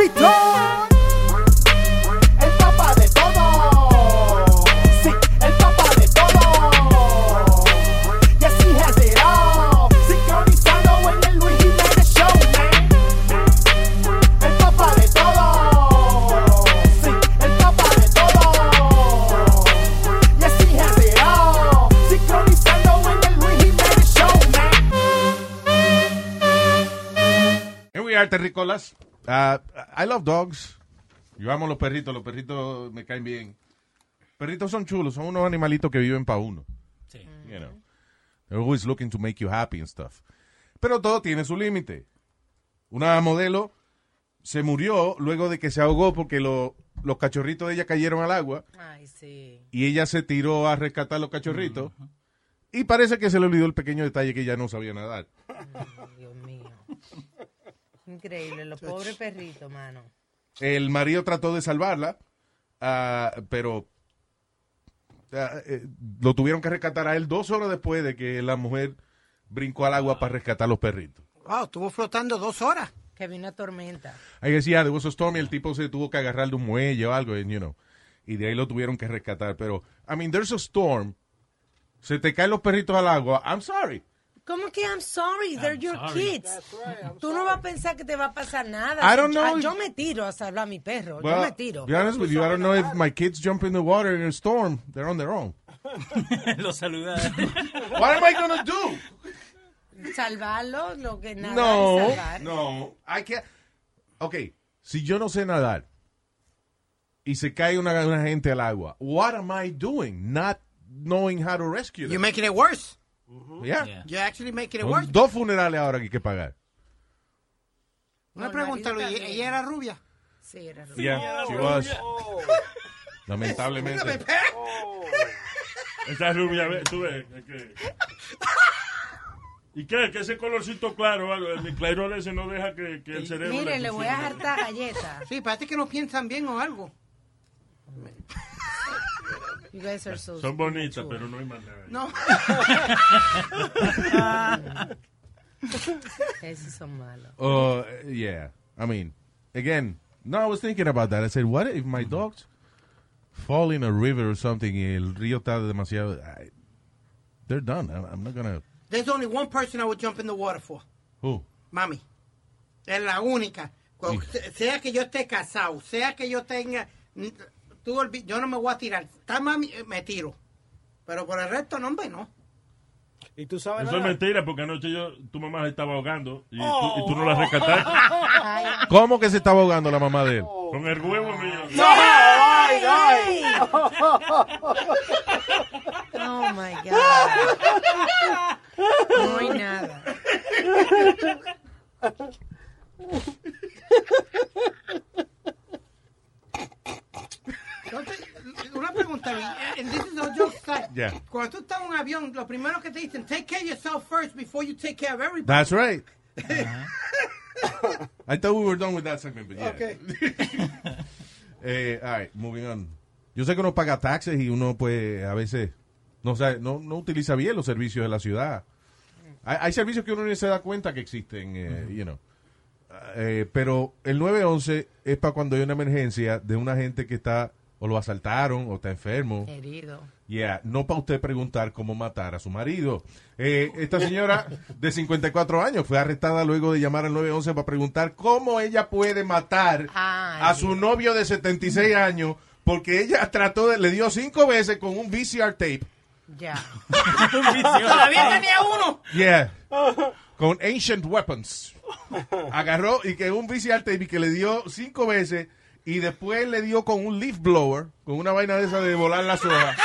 El papá de todo. El papá de todo. Yes, he has it all. Sincronizando en el Luis Show. El papá de todo. El papá de todo. En el Luis Show, we are, terrícolas. Uh, I love dogs. Yo amo los perritos, los perritos me caen bien. Perritos son chulos, son unos animalitos que viven para uno. Sí. You know. They're always looking to make you happy and stuff. Pero todo tiene su límite. Una modelo se murió luego de que se ahogó porque lo- los cachorritos de ella cayeron al agua Ay, sí. y ella se tiró a rescatar los cachorritos. Y parece que se le olvidó el pequeño detalle que ella no sabía nadar. Ay, Dios mío. Increíble, los pobres perritos, mano. El marido trató de salvarla, ah, pero ah, eh, lo tuvieron que rescatar a él dos horas después de que la mujer brincó al agua para rescatar los perritos. Wow, estuvo flotando dos horas. Que vino una tormenta. Ahí decía, de was a storm y el tipo se tuvo que agarrar de un muelle o algo, and, you know, y de ahí lo tuvieron que rescatar. Pero, I mean, there's a storm, se te caen los perritos al agua, I'm sorry. ¿Cómo que I'm sorry? They're your sorry. kids. Tú no vas a pensar que te va a pasar nada. I don't know Ah, if- Yo me tiro a salvar a mi perro. Well, yo me tiro. be honest with you, I don't know if my kids jump in the water in a storm, they're on their own. Lo saluda. What am I gonna do? Salvarlo, lo que nada No, es salvar. no, I can't. Ok, si yo no sé nadar y se cae una, una gente al agua, what am I doing? Not knowing how to rescue them. You're making it worse. Yeah. Yeah. You're actually making it Son worse. Dos funerales ahora que hay que pagar. Una No, pregunta, Luis. sí. ¿Ella era rubia? Sí, era rubio. Yeah, she was. Lamentablemente. Esa rubia, tú ves. ¿Y qué? Que ese colorcito claro, algo, el miclairol ese no deja que, que el cerebro... Mire, le voy a funcione. hartar galletas. Sí, parece que no piensan bien o algo. You guys are so Son bonitas, pero no hay más nada. No. Esos son malos. Uh, yeah. I mean, again, no, I was thinking about that. I said, what if my dogs fall in a river or something y el río está demasiado... I- they're done. I'm, I'm not gonna... There's only one person I would jump in the water for. Who? Mami. Es la única. Se- Sea que yo esté casado, sea que yo tenga... Tú yo no me voy a tirar. Está mami, eh, me tiro. Pero por el resto, no, hombre, no. ¿Y tú sabes Eso es mentira, porque anoche yo, tu mamá se estaba ahogando y, tú, y tú no la rescataste. Ay, ¿Cómo que se estaba ahogando la mamá de él? Con el huevo mío. ¡Ay, ay! Oh my God. No hay nada. Entonces, una pregunta, Luis. Yeah. Cuando tú estás en un avión, lo primero que te dicen, take care of yourself first before you take care of everybody. That's right. I thought we were done with that segment, but yeah. Okay. Eh, all right, moving on. Yo sé que uno paga taxes y uno, pues, a veces no, sabe- no, no utiliza bien los servicios de la ciudad. Hay, hay servicios que uno ni se da cuenta que existen, eh, you know. Eh, pero el 911 es para cuando hay una emergencia de una gente que está, o lo asaltaron, o está enfermo. Herido. Yeah, no para usted preguntar cómo matar a su marido. Eh, esta señora de 54 años fue arrestada luego de llamar al 911 para preguntar cómo ella puede matar Ay. a su novio de 76 años porque ella trató de, le dio cinco veces con un VCR tape. Ya. Todavía tenía uno. Yeah. Con Ancient Weapons. Agarró y que un VCR tape y que le dio cinco veces y después le dio con un leaf blower, con una vaina de esa de volar las hojas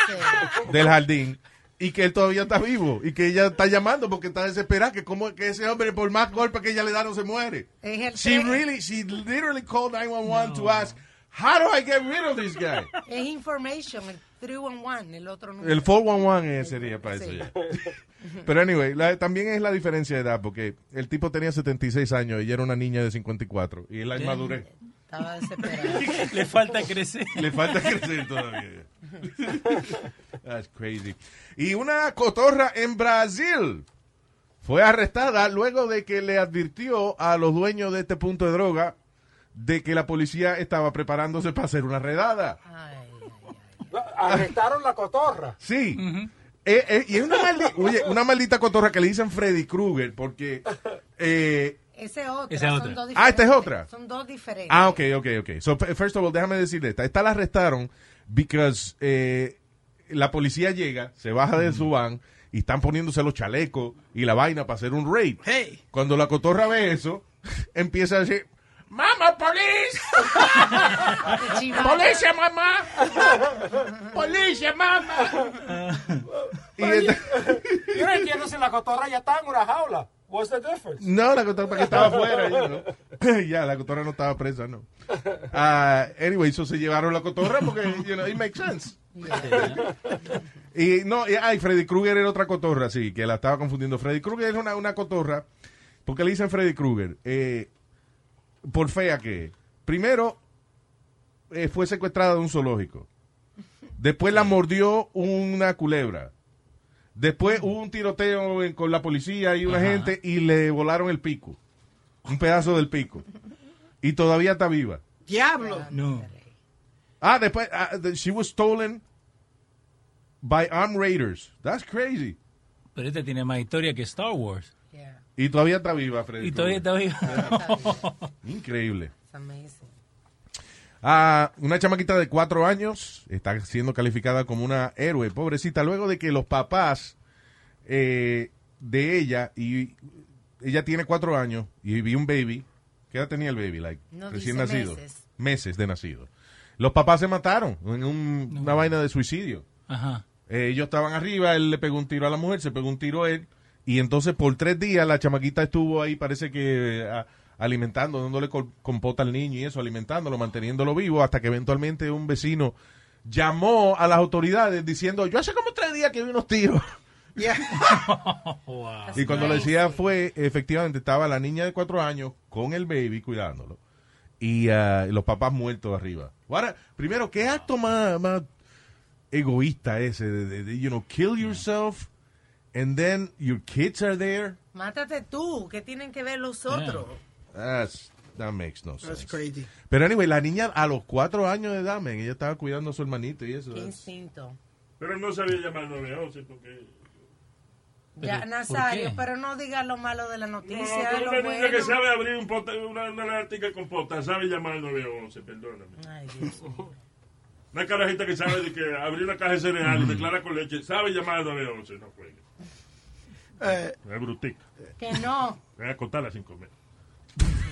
del jardín. Y que él todavía está vivo y que ella está llamando porque está desesperada que como que ese hombre por más golpes que ella le da no se muere. Es el She really, she literally called 911 to ask, how do I get rid of this guy? Es information, el 311, el otro número. El 411 ese sería para eso Sí. ya. Pero anyway, la- también es la diferencia de edad, porque el tipo tenía 76 años y ella era una niña de 54. Y es la inmadurez. Estaba desesperado. Le falta crecer. Le falta crecer todavía. That's crazy. Y una cotorra en Brasil fue arrestada luego de que le advirtió a los dueños de este punto de droga de que la policía estaba preparándose para hacer una redada. Ay, ay, ay. Arrestaron la cotorra. Sí. Eh, eh, y es una, maldi- oye, una maldita cotorra que le dicen Freddy Krueger porque... eh, Esa es otra. Esa es son otra. dos Ah, esta es otra. Son dos diferentes. Ah, ok, ok, ok. So, first of all, déjame decirle esta. Esta la arrestaron because eh, la policía llega, se baja de su van y están poniéndose los chalecos y la vaina para hacer un raid. Hey. Cuando la cotorra ve eso, empieza a decir, ¡Mama, police! ¡Policía, mamá! ¡Policía, mamá! y esta- Yo no entiendo si la cotorra ya está en una jaula. What's the difference? No, la cotorra para que estaba afuera. you know. ya, la cotorra no estaba presa, no. Ah, anyway, eso se llevaron la cotorra porque, you know, it makes sense. y no, y, ay, Freddy Krueger era otra cotorra, sí, que la estaba confundiendo. Freddy Krueger es una, una cotorra, porque le dicen Freddy Krueger, eh, por fea que, primero, eh, fue secuestrada de un zoológico. Después la mordió una culebra. Después hubo un tiroteo en- con la policía y una Ajá. gente y le volaron el pico. Un pedazo del pico. Y todavía está viva. Diablo. No. Ah, después, ah, the- she was stolen by armed raiders. That's crazy. Pero este tiene más historia que Star Wars. Yeah, Y todavía está viva, Freddy. Y todavía está vivo. Increíble. it's amazing. Ah, una chamaquita de cuatro años está siendo calificada como una héroe, pobrecita, luego de que los papás eh, de ella, y ella tiene cuatro años, y vi un baby, ¿qué edad tenía el baby? Like, No recién nacido. meses. Meses de nacido. Los papás se mataron en un- una vaina de suicidio. Ajá. Eh, ellos estaban arriba, él le pegó un tiro a la mujer, se pegó un tiro a él, y entonces por tres días la chamaquita estuvo ahí, parece que a- alimentando, dándole compota al niño y eso, alimentándolo, manteniéndolo vivo, hasta que eventualmente un vecino llamó a las autoridades diciendo, yo hace como tres días que vi unos tiros. Yeah. Wow. Y cuando le crazy. decía fue, efectivamente, estaba la niña de cuatro años con el baby cuidándolo. Y ah, los papás muertos arriba. Ahora, primero, ¿qué acto más, más egoísta ese? De, de- de, you know, kill yourself and then your kids are there. Mátate tú, ¿qué tienen que ver los otros? That's, that makes no That's sense. crazy. Pero anyway, la niña a los cuatro años de edad, man, ella estaba cuidando a su hermanito y eso. Qué that's- instinto. Pero no sabía llamar 911 porque... Ya, ¿por Nazario, pero no digas lo malo de la No, noticia, pero lo una niña que sabe abrir un pota, una, una con pota, sabe llamar 911, perdóname. Ay, Dios mío. Una carajita que sabe de que abrir una caja de cereal y declara con leche, sabe llamar 911, no juegue. Eh, Es brutica. Que no. Voy a contarla sin comer.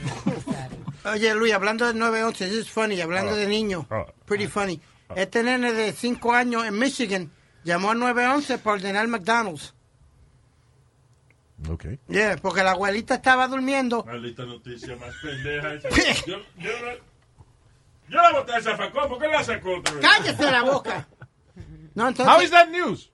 oye, Luis, hablando del 911, this is funny, hablando Ah. de niños, Ah. pretty funny. Este nene de 5 años en Michigan llamó al 911 para ordenar McDonald's. Ok. Yeah, porque la abuelita estaba durmiendo. Maldita noticia más pendeja. esa. Yo, yo, la- yo la boté a esa facón, ¿por qué la sacó otra vez? ¡Cállese la boca! No, How entonces, is that news?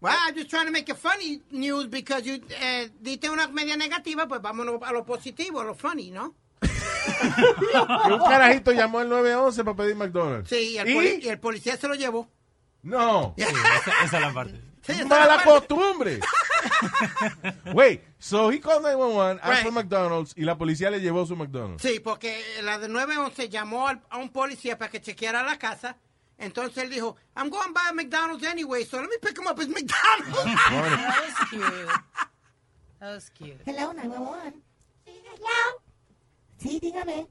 Well, I'm just trying to make it funny news because you eh, diste una media negativa, pues vámonos a lo positivo, a lo funny, ¿no? Que un carajito llamó al 911 para pedir McDonald's. Sí, y el, ¿Y? poli- y el policía se lo llevó. No. Esa, esa es la parte. Sí, Mala la parte. costumbre. Wait, so he called 911, asked Right. for McDonald's y la policía le llevó su McDonald's. Sí, porque la de 911 llamó al- a un policía para que chequeara la casa. Entonces él dijo, I'm going by McDonald's anyway, so let me pick him up at McDonald's. That was cute. That was cute. Hello, 911. Sí, hello. Sí, dígame.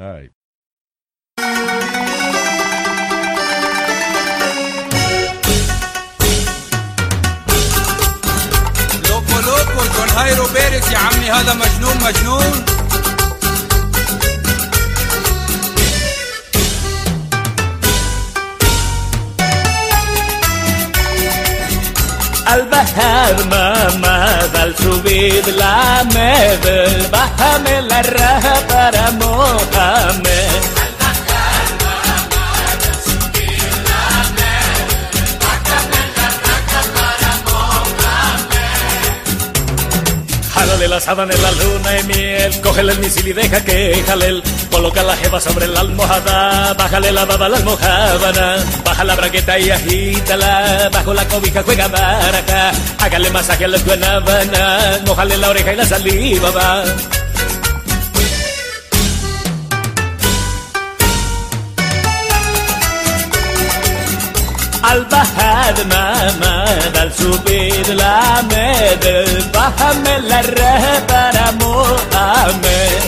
All right. لوكو لوكو جون هايرو بيريس يا عمي هذا مجنون مجنون البحر ما زال شو لا العماد البحر من الرهب رموها la en la luna de miel, cógele el misil y deja que jalel. Coloca la jeva sobre la almohada, bájale la baba a la almohábana, baja la braqueta y agítala, bajo la cobija juega baraja, hágale masaje a la guanábana, mojale la oreja y la saliva va. البهد ما ما مدل سبيل لا مدل فهم للرهب أنا مؤمن.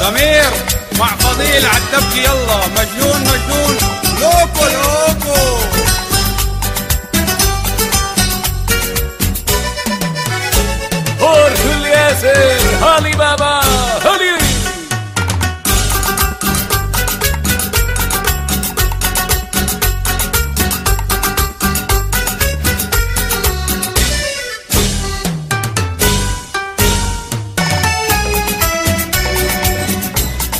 ضمير مع فضيل عالدبكي يلا مجنون مجنون. لوكو لوكو. Eliezer, Alibaba, Ali.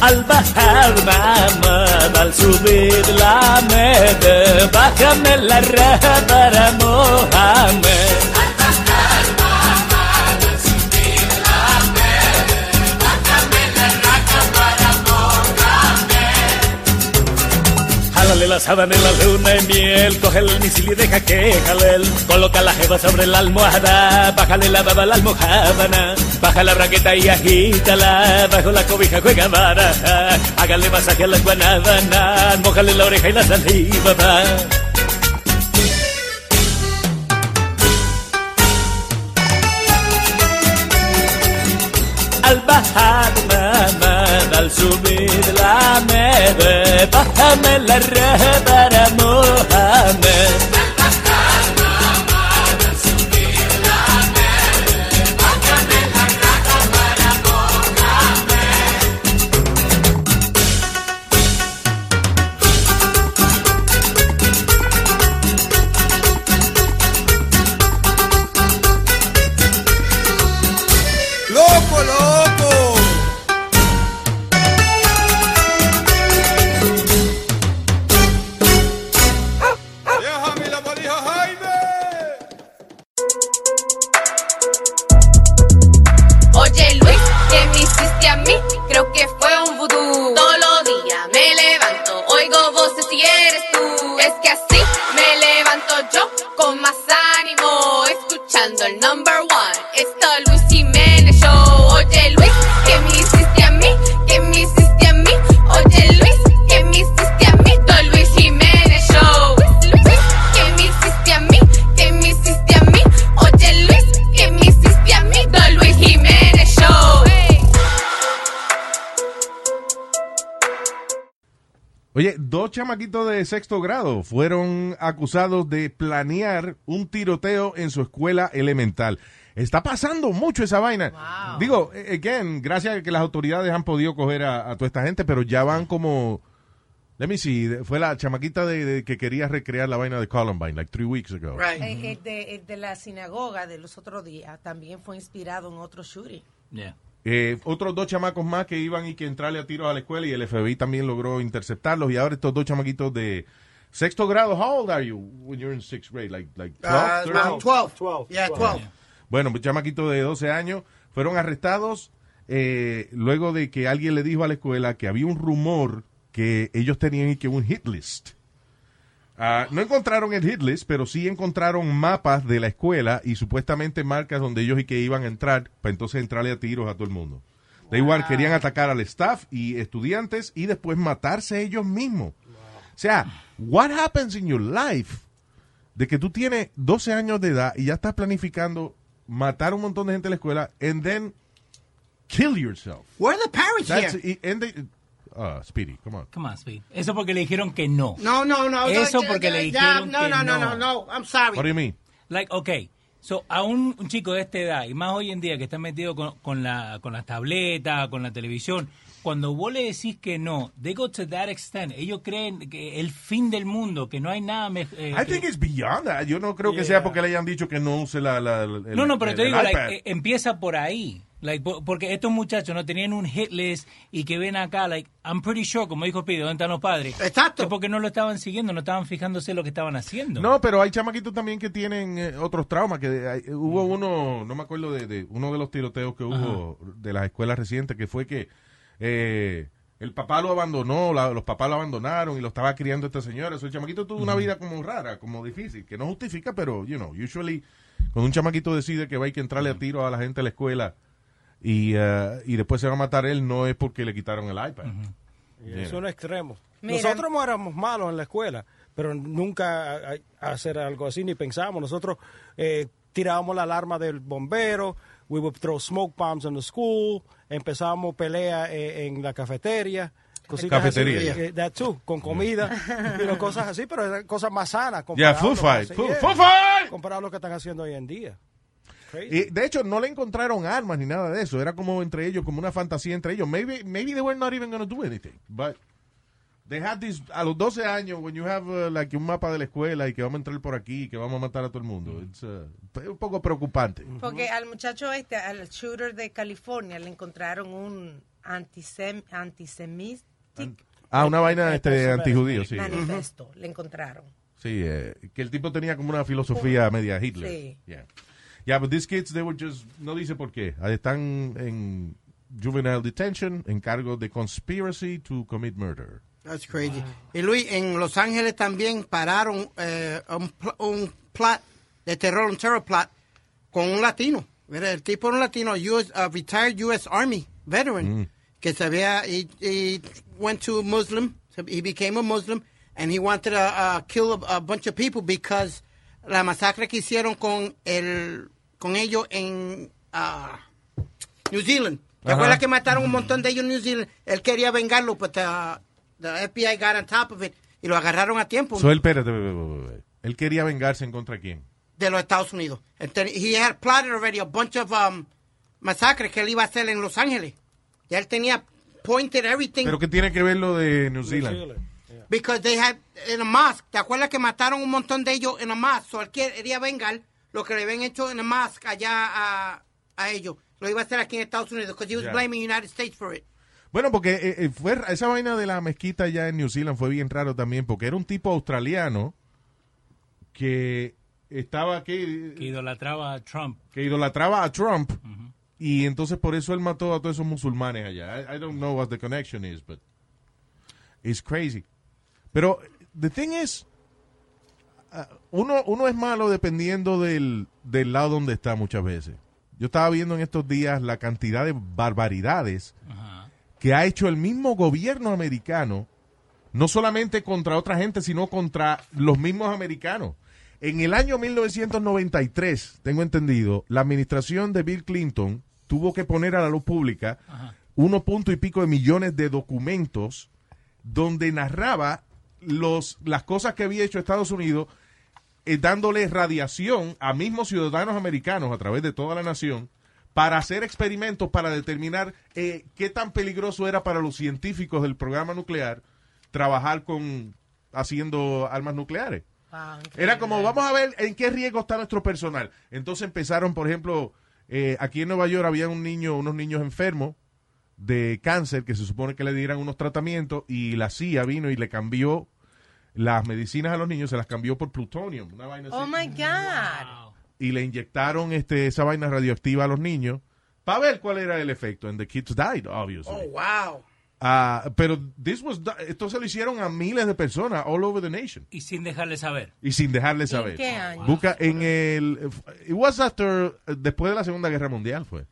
Al bajar mamá, al subir la med, bájame la raja para Mohamed. Sábana en la luna de miel, coge el misil y deja que jalel. Coloca la jeva sobre la almohada, bájale la baba a la almohábana, baja la braqueta y agítala, bajo la cobija juega baraja, hágale masaje a la guanábana, mojale la oreja y la saliva va. Al bajar mamá, al subir la med, bájame la re para dos chamaquitos de sexto grado fueron acusados de planear un tiroteo en su escuela elemental. Está pasando mucho esa vaina. Digo, eh, again, gracias a que las autoridades han podido coger a, a toda esta gente, pero ya van como... Let me see, fue la chamaquita de, de que quería recrear la vaina de Columbine, like three weeks ago. Eh, El, de, el de la sinagoga de los otros días también fue inspirado en otro shooting. Eh, otros dos chamacos más que iban y que entrarle a tiros a la escuela y el FBI también logró interceptarlos y ahora estos dos chamaquitos de sexto grado. How old are you when you're in sixth grade? Like, like 12, Uh, 13? about 12. 12. Yeah, 12. Bueno, pues chamaquitos de 12 años fueron arrestados eh, luego de que alguien le dijo a la escuela que había un rumor que ellos tenían y que un hit list. Ah, no encontraron el hit list, pero sí encontraron mapas de la escuela y supuestamente marcas donde ellos y que iban a entrar para entonces entrarle a tiros a todo el mundo. Da igual, querían atacar al staff y estudiantes y después matarse ellos mismos. O sea, what happens in your life de que tú tienes 12 años de edad y ya estás planificando matar a un montón de gente en la escuela and then kill yourself. Where are the parents That's, here? y- and they- uh, Speedy, come on. Come on, Speed. Eso porque le dijeron que no. No, no, no. Eso no, porque ya, le dijeron no, que no, no, no, no. I'm sorry. What do you mean? Like, okay. So, a un, un chico de esta edad, y más hoy en día que está metido con, con la, con las tabletas, con la televisión, cuando vos le decís que no, they go to that extent. Ellos creen que el fin del mundo, que no hay nada mejor. I think it's beyond that. Yo no creo que sea porque le hayan dicho que no use la, la- el- no, no, pero el- te digo, like, eh, empieza por ahí. Like, po- porque estos muchachos no tenían un hit list y que ven acá, like, I'm pretty sure, como dijo Pide, ¿dónde están los padres? Exacto. Es porque no lo estaban siguiendo, no estaban fijándose en lo que estaban haciendo. No, pero hay chamaquitos también que tienen eh, otros traumas. Que hay- hubo uno, no me acuerdo de, de uno de los tiroteos que hubo de las escuelas recientes, que fue que eh, el papá lo abandonó, la- los papás lo abandonaron y lo estaba criando esta señora. So, el chamaquito tuvo una vida como rara, como difícil, que no justifica, pero, you know, usually cuando un chamaquito decide que va a hay que entrarle a tiro a la gente de la escuela y, eh, y después se va a matar él, no es porque le quitaron el iPad. Y Yeah. Es un extremo. Mira. Nosotros no éramos malos en la escuela, pero nunca a- a- hacer algo así ni pensamos. Nosotros eh, tirábamos la alarma del bombero, we would throw smoke bombs in the school, empezábamos pelea eh, en la cafetería. cositas Cafetería. así, eh, that too, con comida, y no, cosas así, pero eran cosas más sanas. Yeah, comparado food a lo que fight, yeah, food fight. Comparado a lo que están haciendo hoy en día. Crazy. Y de hecho, no le encontraron armas ni nada de eso. Era como entre ellos, como una fantasía entre ellos. Maybe, maybe they were not even going to do anything. But they had this, a los 12 años, when you have uh, like un mapa de la escuela y que vamos a entrar por aquí y que vamos a matar a todo el mundo. It's, uh, es un poco preocupante. Porque al muchacho este, al shooter de California, le encontraron un antisem antisemitic Ah, una vaina este, antijudío, sí. manifesto. Le encontraron. Sí, eh, que el tipo tenía como una filosofía media Hitler. Sí. Yeah. Yeah, but these kids, they were just, no dice por qué. Ah, Están en juvenile detention en cargo de conspiracy to commit murder. That's crazy. Y Luis, en Los Ángeles también pararon eh, un, un plot de terror, un terror plot con un latino. Mira, El tipo era un latino, US, a retired U.S. Army veteran, que se había, he, he went to a Muslim, he became a Muslim, and he wanted to uh, kill a, a bunch of people because la masacre que hicieron con el, con ellos en uh, New Zealand. ¿Te Ajá. acuerdas que mataron un montón de ellos en New Zealand? Él quería vengarlo, pero the FBI got on top of it y lo agarraron a tiempo So, él, espérate, espérate, espérate, espérate. él quería vengarse en contra de quién. de los Estados Unidos. Entonces, he had plotted already a bunch of um, masacres que él iba a hacer en Los Ángeles. Ya él tenía pointed everything Pero que tiene que ver lo de New Zealand. Because they had in a mosque. ¿Te acuerdas que mataron un montón de ellos en a mosque? So él quería vengar lo que le habían hecho en a mosque allá a, a ellos. Lo iba a hacer aquí en Estados Unidos because he was Yeah. blaming United States for it. Bueno, porque eh, eh, fue esa vaina de la mezquita ya en New Zealand fue bien raro también, porque era un tipo australiano que estaba aquí, Que idolatraba a Trump. que idolatraba a Trump, y entonces por eso él mató a todos esos musulmanes allá. I, I don't know what the connection is, but it's crazy. Pero the thing is, uh, uno, uno es malo dependiendo del, del lado donde está muchas veces. Yo estaba viendo en estos días la cantidad de barbaridades que ha hecho el mismo gobierno americano, no solamente contra otra gente, sino contra los mismos americanos. En el año 1993, tengo entendido, la administración de Bill Clinton tuvo que poner a la luz pública uno punto y pico de millones de documentos donde narraba los, las cosas que había hecho Estados Unidos eh, dándole radiación a mismos ciudadanos americanos a través de toda la nación para hacer experimentos para determinar eh, qué tan peligroso era para los científicos del programa nuclear trabajar con haciendo armas nucleares. Era como, vamos a ver en qué riesgo está nuestro personal. Entonces empezaron, por ejemplo, eh, aquí en Nueva York había un niño, unos niños enfermos de cáncer que se supone que le dieran unos tratamientos y la CIA vino y le cambió las medicinas a los niños, se las cambió por plutonio, una vaina así Oh my God. y le inyectaron este, esa vaina radioactiva a los niños para ver cuál era el efecto. And the kids died, obviously. Oh, wow. Ah, pero this was esto se lo hicieron a miles de personas all over the nation Y sin dejarle saber. y sin dejarle ¿En saber. qué año? Busca en el it was after después de la Segunda Guerra Mundial fue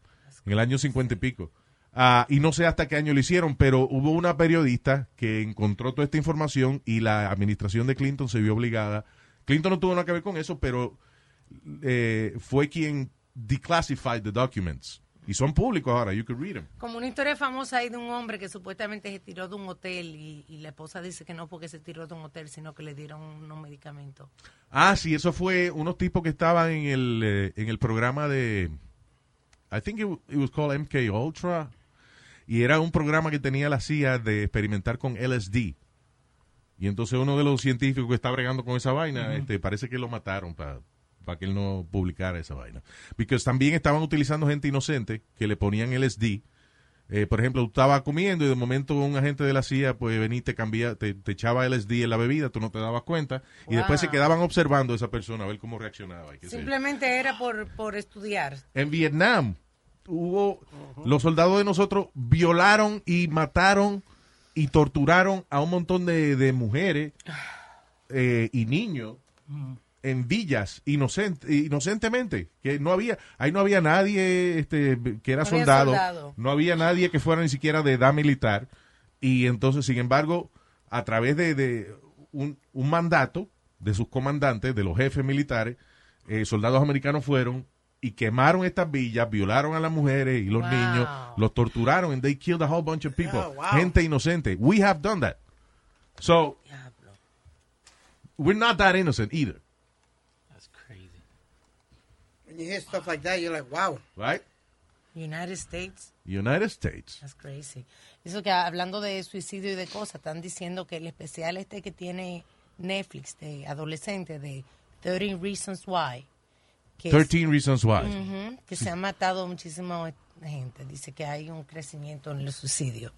en el año cincuenta y pico. Ah, y no sé hasta qué año lo hicieron, pero hubo una periodista que encontró toda esta información y la administración de Clinton se vio obligada. Clinton no tuvo nada que ver con eso, pero eh, fue quien declassified the documents. Y son públicos ahora, you can read them. Como una historia famosa ahí de un hombre que supuestamente se tiró de un hotel y, y la esposa dice que no porque se tiró de un hotel, sino que le dieron unos medicamentos. Ah, sí, eso fue unos tipos que estaban en el, eh, en el programa de, I think it, it was called MK Ultra, y era un programa que tenía la CIA de experimentar con LSD. Y entonces uno de los científicos que está bregando con esa vaina, este, parece que lo mataron para para que él no publicara esa vaina. Porque también estaban utilizando gente inocente que le ponían LSD. Eh, por ejemplo, tú estabas comiendo y de momento un agente de la CIA pues venía y te, cambia, te, te echaba LSD en la bebida, tú no te dabas cuenta y después se quedaban observando a esa persona a ver cómo reaccionaba. y qué. Simplemente era por, por estudiar. En Vietnam hubo los soldados de nosotros violaron y mataron y torturaron a un montón de, de mujeres eh, y niños en villas inocent- inocentemente que no había ahí no había nadie este que era No soldado, soldado. no había nadie que fuera ni siquiera de edad militar y entonces sin embargo a través de, de un, un mandato de sus comandantes de los jefes militares eh, soldados americanos fueron y quemaron estas villas, violaron a las mujeres y los Wow. niños, los torturaron and they killed a whole bunch of people. Oh, wow. Gente inocente. We have done that. So, we're not that innocent either, That's crazy. When you hear stuff like that, you're like, wow. right? United States. United States. That's crazy. Eso que hablando de suicidio y de cosas, están diciendo que el especial este que tiene Netflix de adolescente de 13 Reasons Why. Que, es- 13 Reasons Why. Que se han matado muchísima gente. Dice que hay un crecimiento en el suicidio.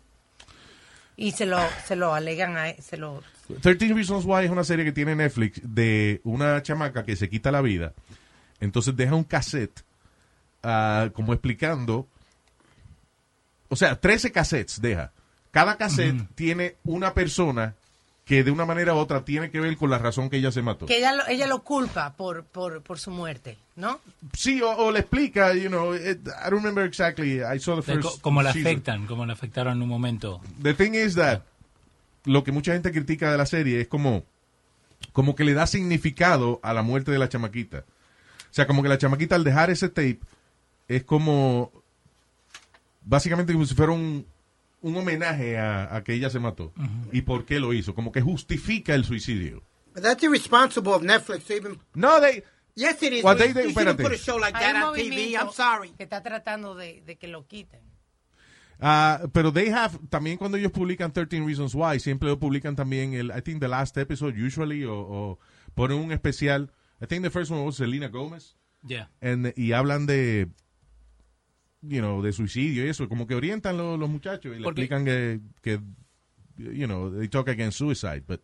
Y se lo, se lo alegan a... Se lo, 13 Reasons Why es una serie que tiene Netflix de una chamaca que se quita la vida. Entonces deja un cassette ah, como explicando. O sea, 13 cassettes deja. Cada cassette tiene una persona que de una manera u otra tiene que ver con la razón que ella se mató. que ella lo, ella lo culpa por, por, por su muerte, ¿no? Sí, o, o le explica, you know, it- I don't remember exactly. I saw the first co- como la afectan, como la afectaron en un momento. The thing is that lo que mucha gente critica de la serie es como, como que le da significado a la muerte de la chamaquita. O sea, como que la chamaquita al dejar ese tape es como básicamente como si fuera un, un homenaje a, a que ella se mató y por qué lo hizo, como que justifica el suicidio. But that's irresponsible of Netflix to even. No, they, Yes, it is. Well, they- they- you shouldn't espérate. put a show like that on TV. I'm sorry. que está tratando de, de que lo quiten. Ah, pero they have, también cuando ellos publican 13 Reasons Why, siempre lo publican también el, I think the last episode usually, o, o ponen un especial. I think the first one was Selena Gomez. Yeah. And- y hablan de, you know, de suicidio y eso, como que orientan lo- los muchachos y le explican que, que, you know, they talk against suicide, but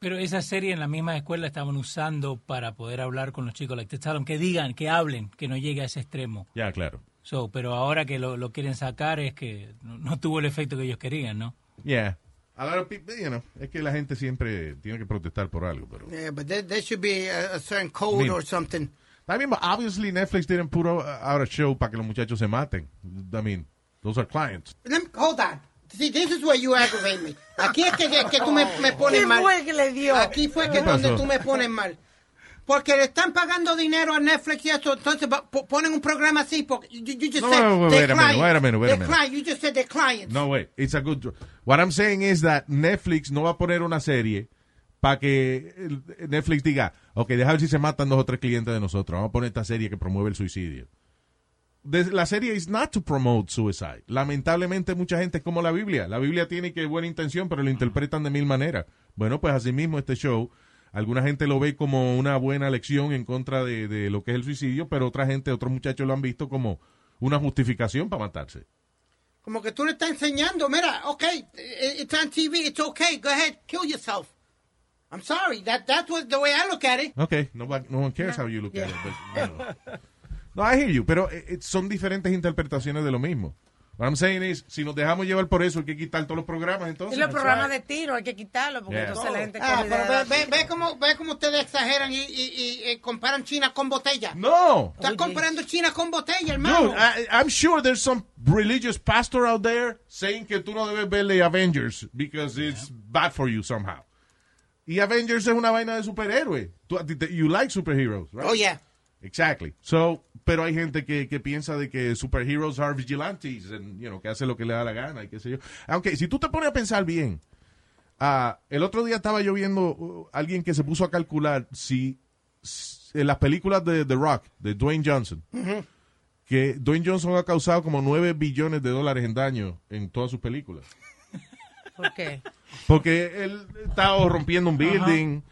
Pero esa serie en la misma escuela estaban usando para poder hablar con los chicos, like, them que digan, que hablen, que no llegue a ese extremo. ya, claro. So, pero ahora que lo, lo quieren sacar es que no, no tuvo el efecto que ellos querían, ¿no? Yeah. A lot of people, you know, es que la gente siempre tiene que protestar por algo, pero... Yeah, but there, there should be a, a certain code Mira. or something. I mean, obviously Netflix didn't put out a show para que los muchachos se maten. I mean, those are clients. Let me, hold on. See, this is where you aggravate me. Aquí es que, que, tú me, me pones ¿Qué mal. fue que le dio? Aquí fue que ¿Qué es donde tú me pones mal. Porque le están pagando dinero a Netflix y eso, entonces ponen un programa así porque you, you just No, said no, they're wait a minute, wait a minute, wait a They're minute. You just said they're clients. No, wait, it's a good. What I'm saying is that Netflix no va a poner una serie para que Netflix diga, ok, deja ver si se matan dos o tres clientes de nosotros. Vamos a poner esta serie que promueve el suicidio. De- la serie is not to promote suicide. Lamentablemente mucha gente es como la Biblia. La Biblia tiene que buena intención, pero lo interpretan de mil maneras. Bueno, pues así mismo este show, alguna gente lo ve como una buena lección en contra de, de lo que es el suicidio, pero otra gente, otros muchachos lo han visto como una justificación para matarse. Como que tú le estás enseñando, mira, okay, i- it's on TV, it's okay, go ahead, kill yourself. I'm sorry, that that's what the way I look at it. Okay, no, one- no one cares how you look at it. but, know. No, I hear you, pero eh, eh, son diferentes interpretaciones de lo mismo. What I'm saying is, si nos dejamos llevar por eso, hay que quitar todos los programas, entonces. Y los programas right. de tiro hay que quitarlos porque Yeah. entonces la gente Ah, pero ve, ve, ve cómo, ve cómo ustedes exageran y, y, y, eh, comparan China con botella. No! Estás Oye. comparando China con botella, hermano. Dude, I, I'm sure there's some religious pastor out there saying que tú no debes verle Avengers because it's bad for you somehow. Y Avengers es una vaina de superhéroes. You like superheroes, right? oh, yeah. Exactly. So, pero hay gente que, que piensa de que superheroes are vigilantes and, you know, que hace lo que le da la gana y qué sé yo. Aunque si tú te pones a pensar bien, ah, el otro día estaba yo viendo uh, alguien que se puso a calcular si, en las películas de The Rock, de Dwayne Johnson, que Dwayne Johnson ha causado como 9 billones de dólares en daño en todas sus películas. ¿Por qué? Porque él está o rompiendo un building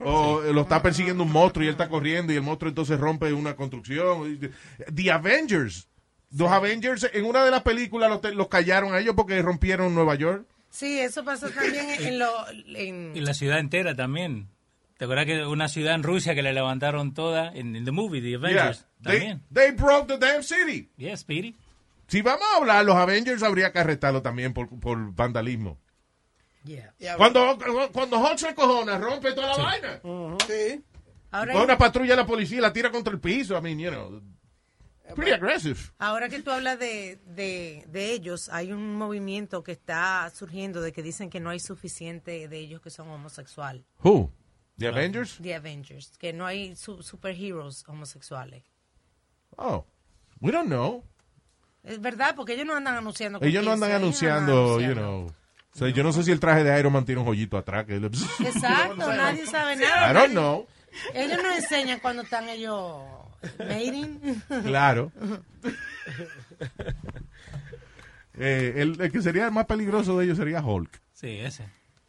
o lo está persiguiendo un monstruo y él está corriendo y el monstruo entonces rompe una construcción. The Avengers. Los Avengers, en una de las películas los, te- los callaron a ellos porque rompieron Nueva York. Sí, eso pasó también en lo... En, Y la ciudad entera también. ¿Te acuerdas que una ciudad en Rusia que la levantaron toda en, en the movie, The Avengers? Yeah. They, También. they broke the damn city. Yes, Speedy. Si vamos a hablar, los Avengers habría que arrestarlo también por, por vandalismo. Yeah. Cuando, cuando Hulk se cojona, rompe toda la vaina. Sí. Ahora, una patrulla de la policía y la tira contra el piso. I mean, you know, pretty aggressive. ahora que tú hablas de, de, de ellos, hay un movimiento que está surgiendo de que dicen que no hay suficiente de ellos que son homosexuales. Who? The Avengers? The Avengers. Que no hay su- superheroes homosexuales. Oh, we don't know. Es verdad, porque ellos no andan anunciando. Ellos no andan se- ellos no anunciando, andan you anunciando. know. O sea, yo no sé si el traje de Iron Man tiene un joyito atrás. Que Exacto, nadie sabe I nada. don't know. Ellos no enseñan cuando están ellos mating. Claro. Eh, el, el que sería el más peligroso de ellos sería Hulk. Sí, ese.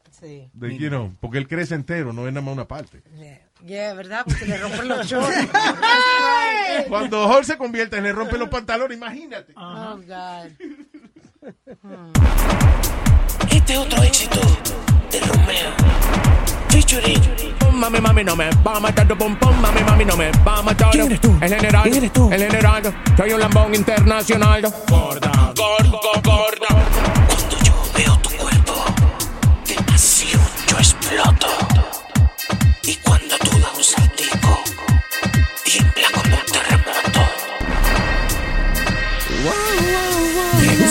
Sí. De, you know, porque él crece entero, no es nada más una parte. Yeah, yeah, ¿verdad? Porque le rompen los shorts. Cuando Hulk se convierte, le rompe los pantalones, imagínate. Oh, God. Este otro éxito de Romeo. Featuring. Mami, mami, no me va a matar tu pum pum, mami, mami, no me va a matar. ¿Quién eres tú? El general, ¿Quién eres tú? El general, soy un lambón internacional. Gorda, gorda, gorda. Cuando yo veo tu cuerpo, de pasión yo exploto. Y cuando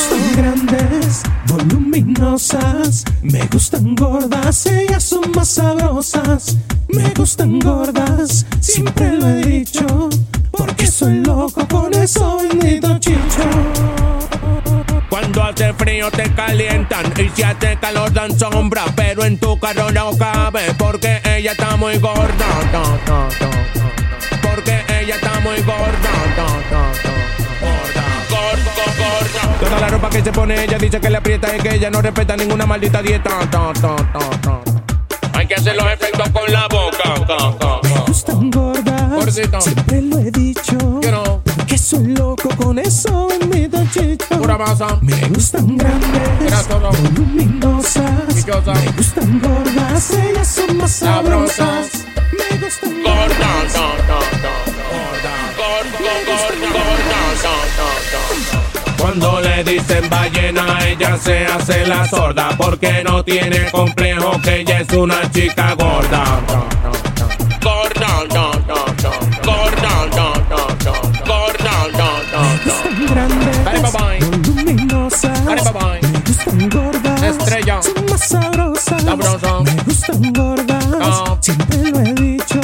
gustan grandes, voluminosas. Me gustan gordas, ellas son más sabrosas. Me gustan gordas, siempre lo he dicho. Porque soy loco con eso bendito chicho. Cuando hace frío te calientan y si hace calor dan sombra, pero en tu carro no cabe porque ella está muy gorda. Ropa que se pone ella dice que le aprieta y que ella no respeta ninguna maldita dieta. Ta, ta, ta, ta. Hay que hacer los efectos con la boca. Me gustan gordas, siempre lo he dicho. You know. Porque soy loco con eso bendito chicho. Pura masa. Me gustan grandes, voluminosas. Me gustan gordas, ellas son más Sabrosas. sabrosas. Me gustan Gorda, ta, ta, ta. Gorda, gorda, Cuando le dicen ballena, ella se hace la sorda porque no tiene complejo que ella es una chica gorda. Gorda, ta, ta, ta. Gorda, ta, ta, ta. Gorda, gustan gordas, Estrella. son más sabrosas. Sabrosa. Me gustan gordas, siempre lo he dicho.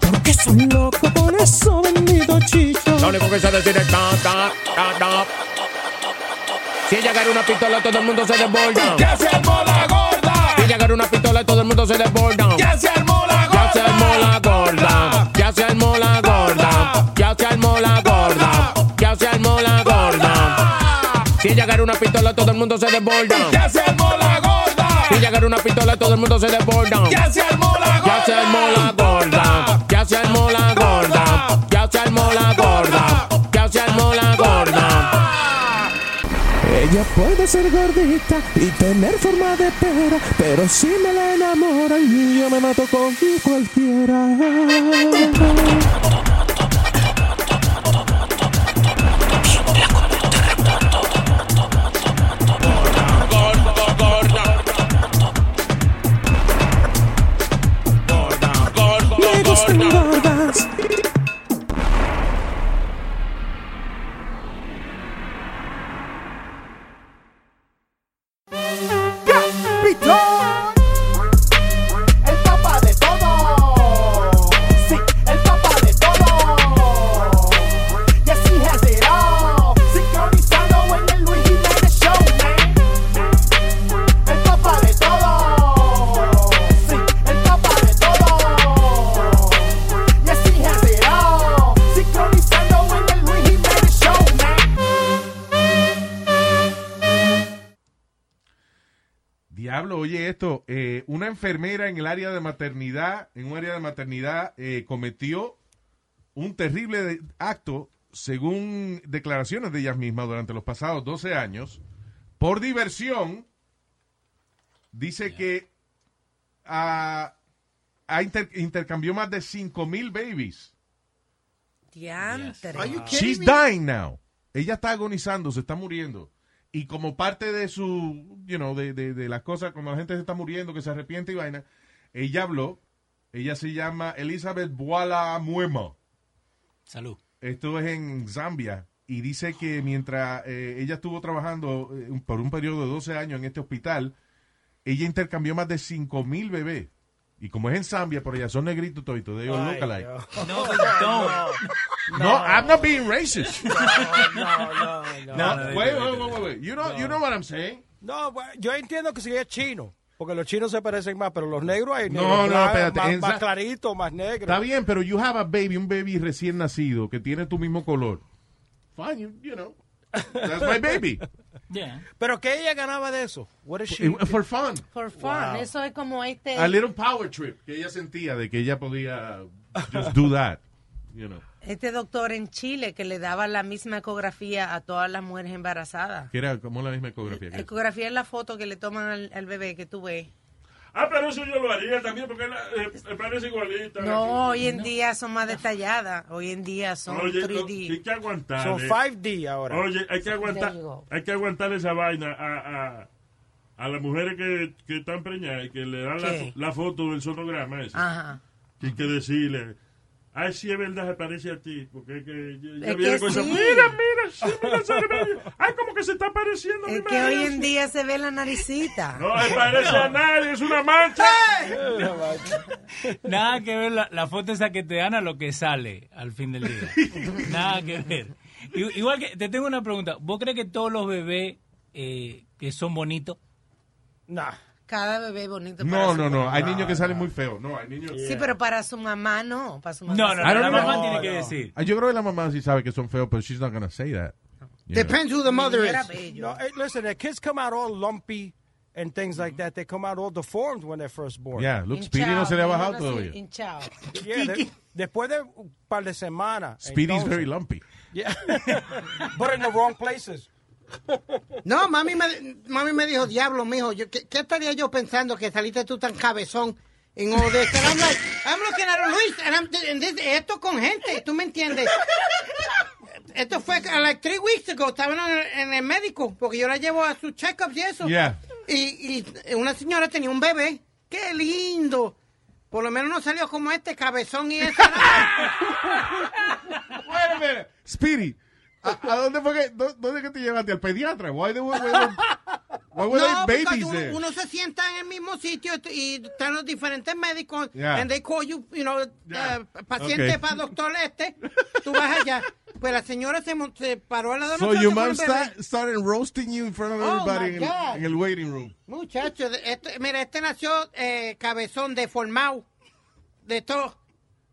Porque soy loco con eso bendito chicho. Lo único que sé decir es ta, ta, ta, ta. Si ella agarra una pistola, todo el mundo se desborda. Ya se armó la gorda. Si ella agarra una pistola, todo el mundo se desborda. Ya se armó la gorda. Ya se armó la gorda. Ya se armó la gorda. Ya se armó la gorda. Ya se armó la gorda. Si ella agarra una pistola, todo el mundo se desborda. Ya se armó la gorda. Si ella agarra una pistola, todo el mundo se desborda. Ya se armó la gorda. Ya se armó la gorda. Ya se armó la gorda. Ella puede ser gordita y tener forma de pera, pero si me la enamoran, yo me mato con cualquiera. Me gustan gordas. Esto, eh, una enfermera en el área de maternidad, en un área de maternidad, eh, cometió un terrible acto, según declaraciones de ellas mismas durante los pasados 12 años, por diversión, dice que ah, ha inter- intercambió más de 5 mil babies. Diantre. She's dying now. Ella está agonizando, se está muriendo. Y como parte de su, you know, de, de, de las cosas, cuando la gente se está muriendo, que se arrepiente y vaina, ella habló. Ella se llama Elizabeth Boala Muema. Salud. Esto es en Zambia. Y dice que mientras eh, ella estuvo trabajando eh, por un periodo de 12 años en este hospital, ella intercambió más de 5 mil bebés. Y como es en Zambia, por allá son negritos toditos, de ellos Ay, localite. No, don't. No, I'm not being racist. No, no, no. No, wait, wait, wait, wait, wait. You know, you know what I'm saying? No, yo entiendo que si es chino, porque los chinos se parecen más, pero los negros hay No, negros no, blancos, espérate, más, más clarito, más negro. Está bien, pero you have a baby, un baby recién nacido que tiene tu mismo color. Fine, you, you know. That's my baby. Pero que ella ganaba de eso. What is she? For fun. For fun. Wow. Eso es como este. A little power trip que ella sentía de que ella podía just do that. You know. Este doctor en Chile que le daba la misma ecografía a todas las mujeres embarazadas. Que era como la misma ecografía. que- Ecografía es la foto que le toman al, al bebé que tú ves. Ah, pero eso yo lo haría también porque la- eh, me parece igualita. No, hoy en día son más detalladas. Hoy en día son Oye, no, 3D. hay que aguantar. Son 5D ahora. Oye, hay que aguantar, hay que aguantar esa vaina a, a, a las mujeres que, que están preñadas y que le dan la, la foto del sonograma ese. Ajá. Y hay que decirle, ay, sí es verdad, se parece a ti. Porque es que yo- yo Es viene que sí. mira, mira, sí, mira, se ve- ay, como que se está pareciendo a mi Es que hoy en sí". día se ve la naricita. No le parece a nadie, es una mancha. Nada que ver la, la foto esa que te dan a lo que sale al fin del día. Nada que ver. I- Igual que te tengo una pregunta. ¿Vos crees que todos los bebés eh, que son bonitos? Nah. Cada bebé bonito. para No, su no, no. mamá. Hay niños que salen muy feos. No, hay niños. Sí, pero para su mamá no. Para su mamá No, sí. no, don't la mamá tiene que decir. Ah, Yo creo que la mamá sí sabe que son feos, pero she's not gonna say that. You know. Depends who the mother Era is. bello. No, hey, listen, the kids come out all lumpy and things like that. They come out all deformed when they're first born. Yeah, look, Speedy no se le ha bajado todavía. hinchado. Yeah, de- después de un par de semanas. Speedy's entonces- very lumpy. Yeah. But in the wrong places. No, mami me, mami me dijo, diablo, mijo, yo, ¿qué, ¿qué estaría yo pensando que saliste tú tan cabezón en all this? And I'm like, I'm looking at Luis, and I'm, and this- esto con gente, ¿tú me entiendes? Esto fue like three weeks ago, estaban en, el- en el médico, porque yo la llevo a sus check-ups y eso. Yeah. Y, y una señora tenía un bebé, qué lindo. Por lo menos no salió como este cabezón y eso. Wait a minute. Speedy, ¿a, a dónde fue que, dó- dónde que te llevaste? ¿Al pediatra? Why, were- why why No, babies uno, there? uno se sienta en el mismo sitio y están los diferentes médicos Yeah. and they call you, you know, Yeah. uh, paciente Okay. para doctor este, tú vas allá. Pues la señora se, se paró al lado de So nosotros your mom start, started roasting you in front of Oh, everybody my en en el waiting room. Muchacho, este, mira, este nació eh, cabezón, deformado, de todo,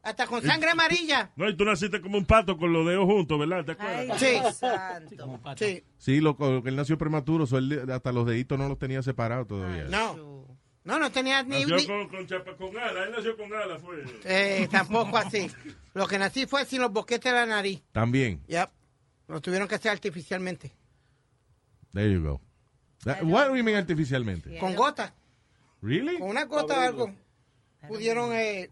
hasta con sangre amarilla. No, y tú naciste como un pato con los dedos juntos, ¿verdad? ¿Te acuerdas? Ay, Sí. Santo. Sí, Sí, loco, que él nació prematuro, so él hasta los deditos no los tenía separados todavía. no, no, no tenía ni, Nació ni- con, con, chapa, con alas, él nació con alas, fue. eh, tampoco así. Lo que nací fue sin los boquetes de la nariz. También. Yep. Lo tuvieron que hacer artificialmente. There you go. That- what do you mean artificialmente? Con gotas. Really? Con una gota o algo. Pudieron, eh,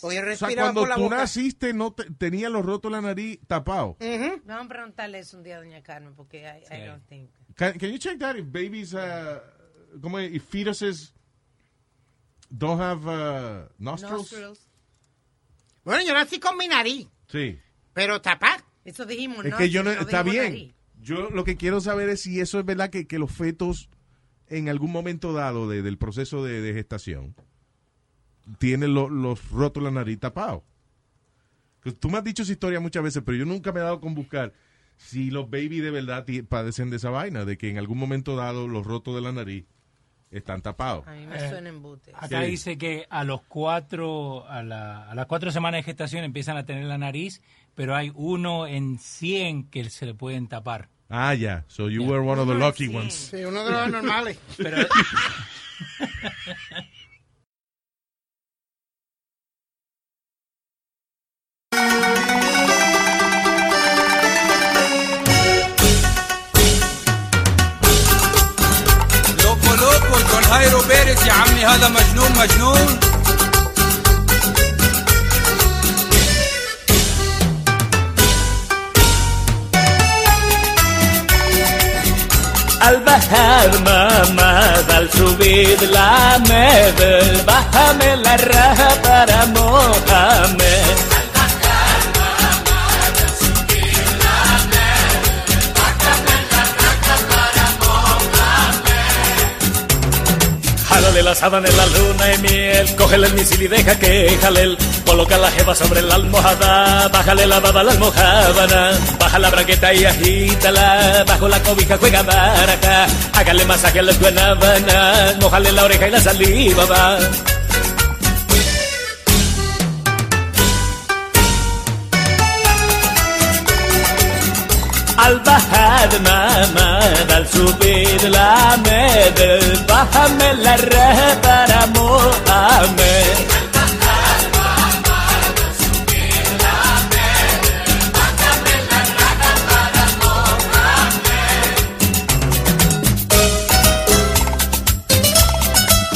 pudieron O sea, cuando por la tú boca. naciste no te- tenía los rotos la nariz tapado. Ujú. Vamos a preguntarle eso un día a doña Carmen porque I, I don't think. Can, can you check that if babies, uh, como if fetuses don't have uh, nostrils? Nostrils. Bueno, yo nací con mi nariz, Sí. pero tapar. Eso dijimos, Es ¿no? que yo no, No está bien. nariz. Yo lo que quiero saber es si eso es verdad que, que los fetos en algún momento dado de- del proceso de, de gestación tienen lo- los rotos la nariz tapados. Que Tú me has dicho esa historia muchas veces, pero yo nunca me he dado con buscar si los babies de verdad padecen de esa vaina, de que en algún momento dado los rotos de la nariz están tapados. A mí me Eh, suena embute. Acá Sí. dice que a los cuatro, a, la- a las cuatro semanas de gestación empiezan a tener la nariz, pero hay uno en 100 que se le pueden tapar. Ah, ya. So you were one of the lucky ones. Sí, uno de los normales. Pero, هذا مجنون مجنون Al bajar mamá, al subir la med, bájame la La sábana en la luna y miel, cógele el misil y deja que jalel. Coloca la jeva sobre la almohada, bájale la baba la almohábana. Baja la braqueta y agítala, bajo la cobija juega baraja. Hágale masaje a las guanábanas, mojale la oreja y la saliva va. البحر ما ما بل سبيل لا مد البحر من الرهبر مؤمن.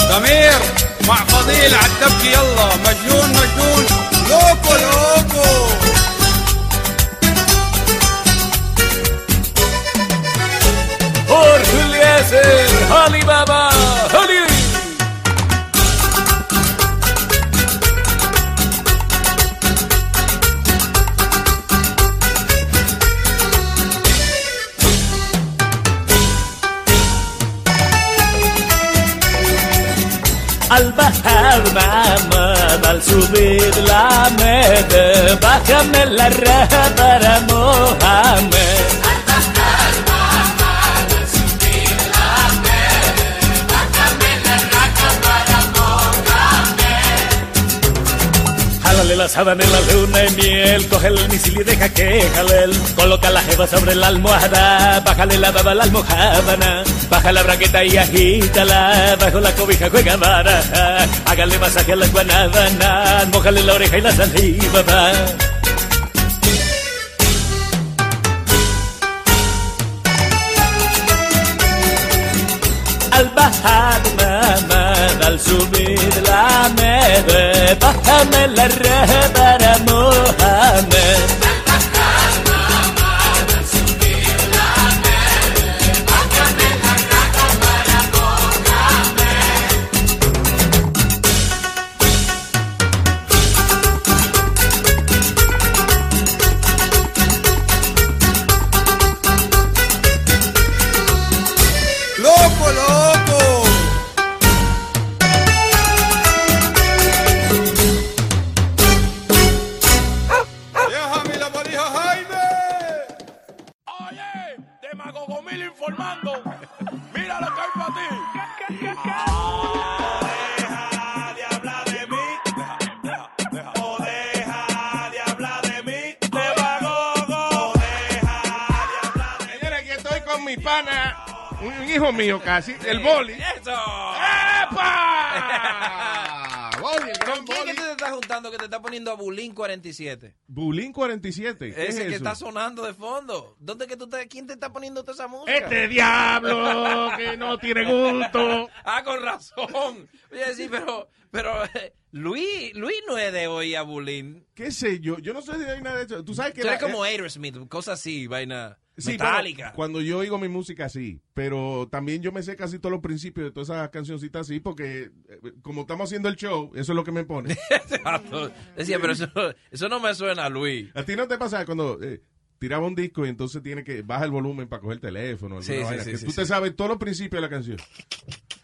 ضمير مع فضيل عالدبكي يلا مجنون. Eliezer, Holly Baba, Holly. Al bajar mamá, al subir la med, la la sábana en la luna y miel, coge el misil y deja que jale. Coloca la jeva sobre la almohada, bájale la baba a la almohábana. Baja la braqueta y agítala, bajo la cobija juega baraja. Hágale masaje a las guanábanas, mojale la oreja y la saliva va. Al bajar mamá, al subir la med, bájame mío casi, el boli. ¡Eso! ¡Epa! Boli, el gran ¿Con quién boli. que tú te estás juntando que te está poniendo a Bulín 47? Bulín 47. ¿Qué Ese es que eso? está sonando de fondo. ¿Dónde que tú te, ¿Quién te está poniendo toda esa música? Este diablo que no tiene gusto. ah, con razón. Oye, sí, pero, pero eh, Luis, Luis no es de hoy a Bulín. ¿Qué sé yo? Yo no sé si hay nada de eso. Tú sabes que... Tú la- eres como Aerosmith, cosas así, vaina Sí, metálica. bueno, cuando yo oigo mi música sí, pero también yo me sé casi todos los principios de todas esas cancioncitas así, porque eh, como estamos haciendo el show, eso es lo que me pone. Decía, pero eso, eso no me suena a Luis. ¿A ti no te pasa cuando eh, tiraba un disco y entonces tiene que baja el volumen para coger el teléfono? Sí, sí, vaina, sí, que tú te sabes todos los principios de la canción.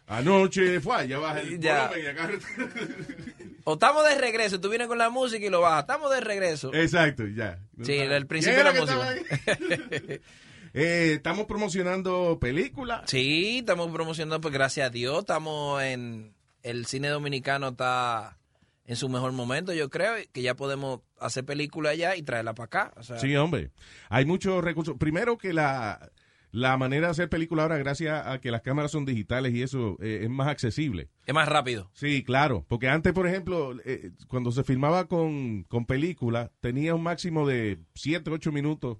Anoche fue, ya baja el Ya. volumen y agarra- O estamos de regreso, tú vienes con la música y lo bajas. Estamos de regreso. Exacto, ya. Sí, el principio ¿Quién de la música. Eh, estamos promocionando películas. Sí, estamos promocionando, pues gracias a Dios, estamos en el cine dominicano está en su mejor momento, yo creo, que ya podemos hacer película allá y traerla para acá. O sea, Sí, hombre. Hay muchos recursos. Primero que la la manera de hacer película ahora, gracias a que las cámaras son digitales y eso eh, es más accesible. Es más rápido. Sí, claro. Porque antes, por ejemplo, eh, cuando se filmaba con, con película, tenía un máximo de 7, 8 minutos.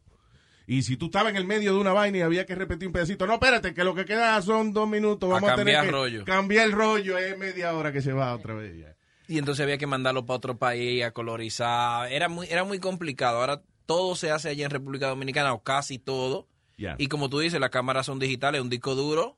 Y si tú estabas en el medio de una vaina y había que repetir un pedacito, no, espérate, que lo que queda son dos minutos, A vamos a, tener cambiar que rollo. cambiar el rollo, es media hora que se va otra vez. ya. Y entonces había que mandarlo para otro país a colorizar. Era muy, era muy complicado. Ahora todo se hace allá en República Dominicana, o casi todo. Y como tú dices, las cámaras son digitales, un disco duro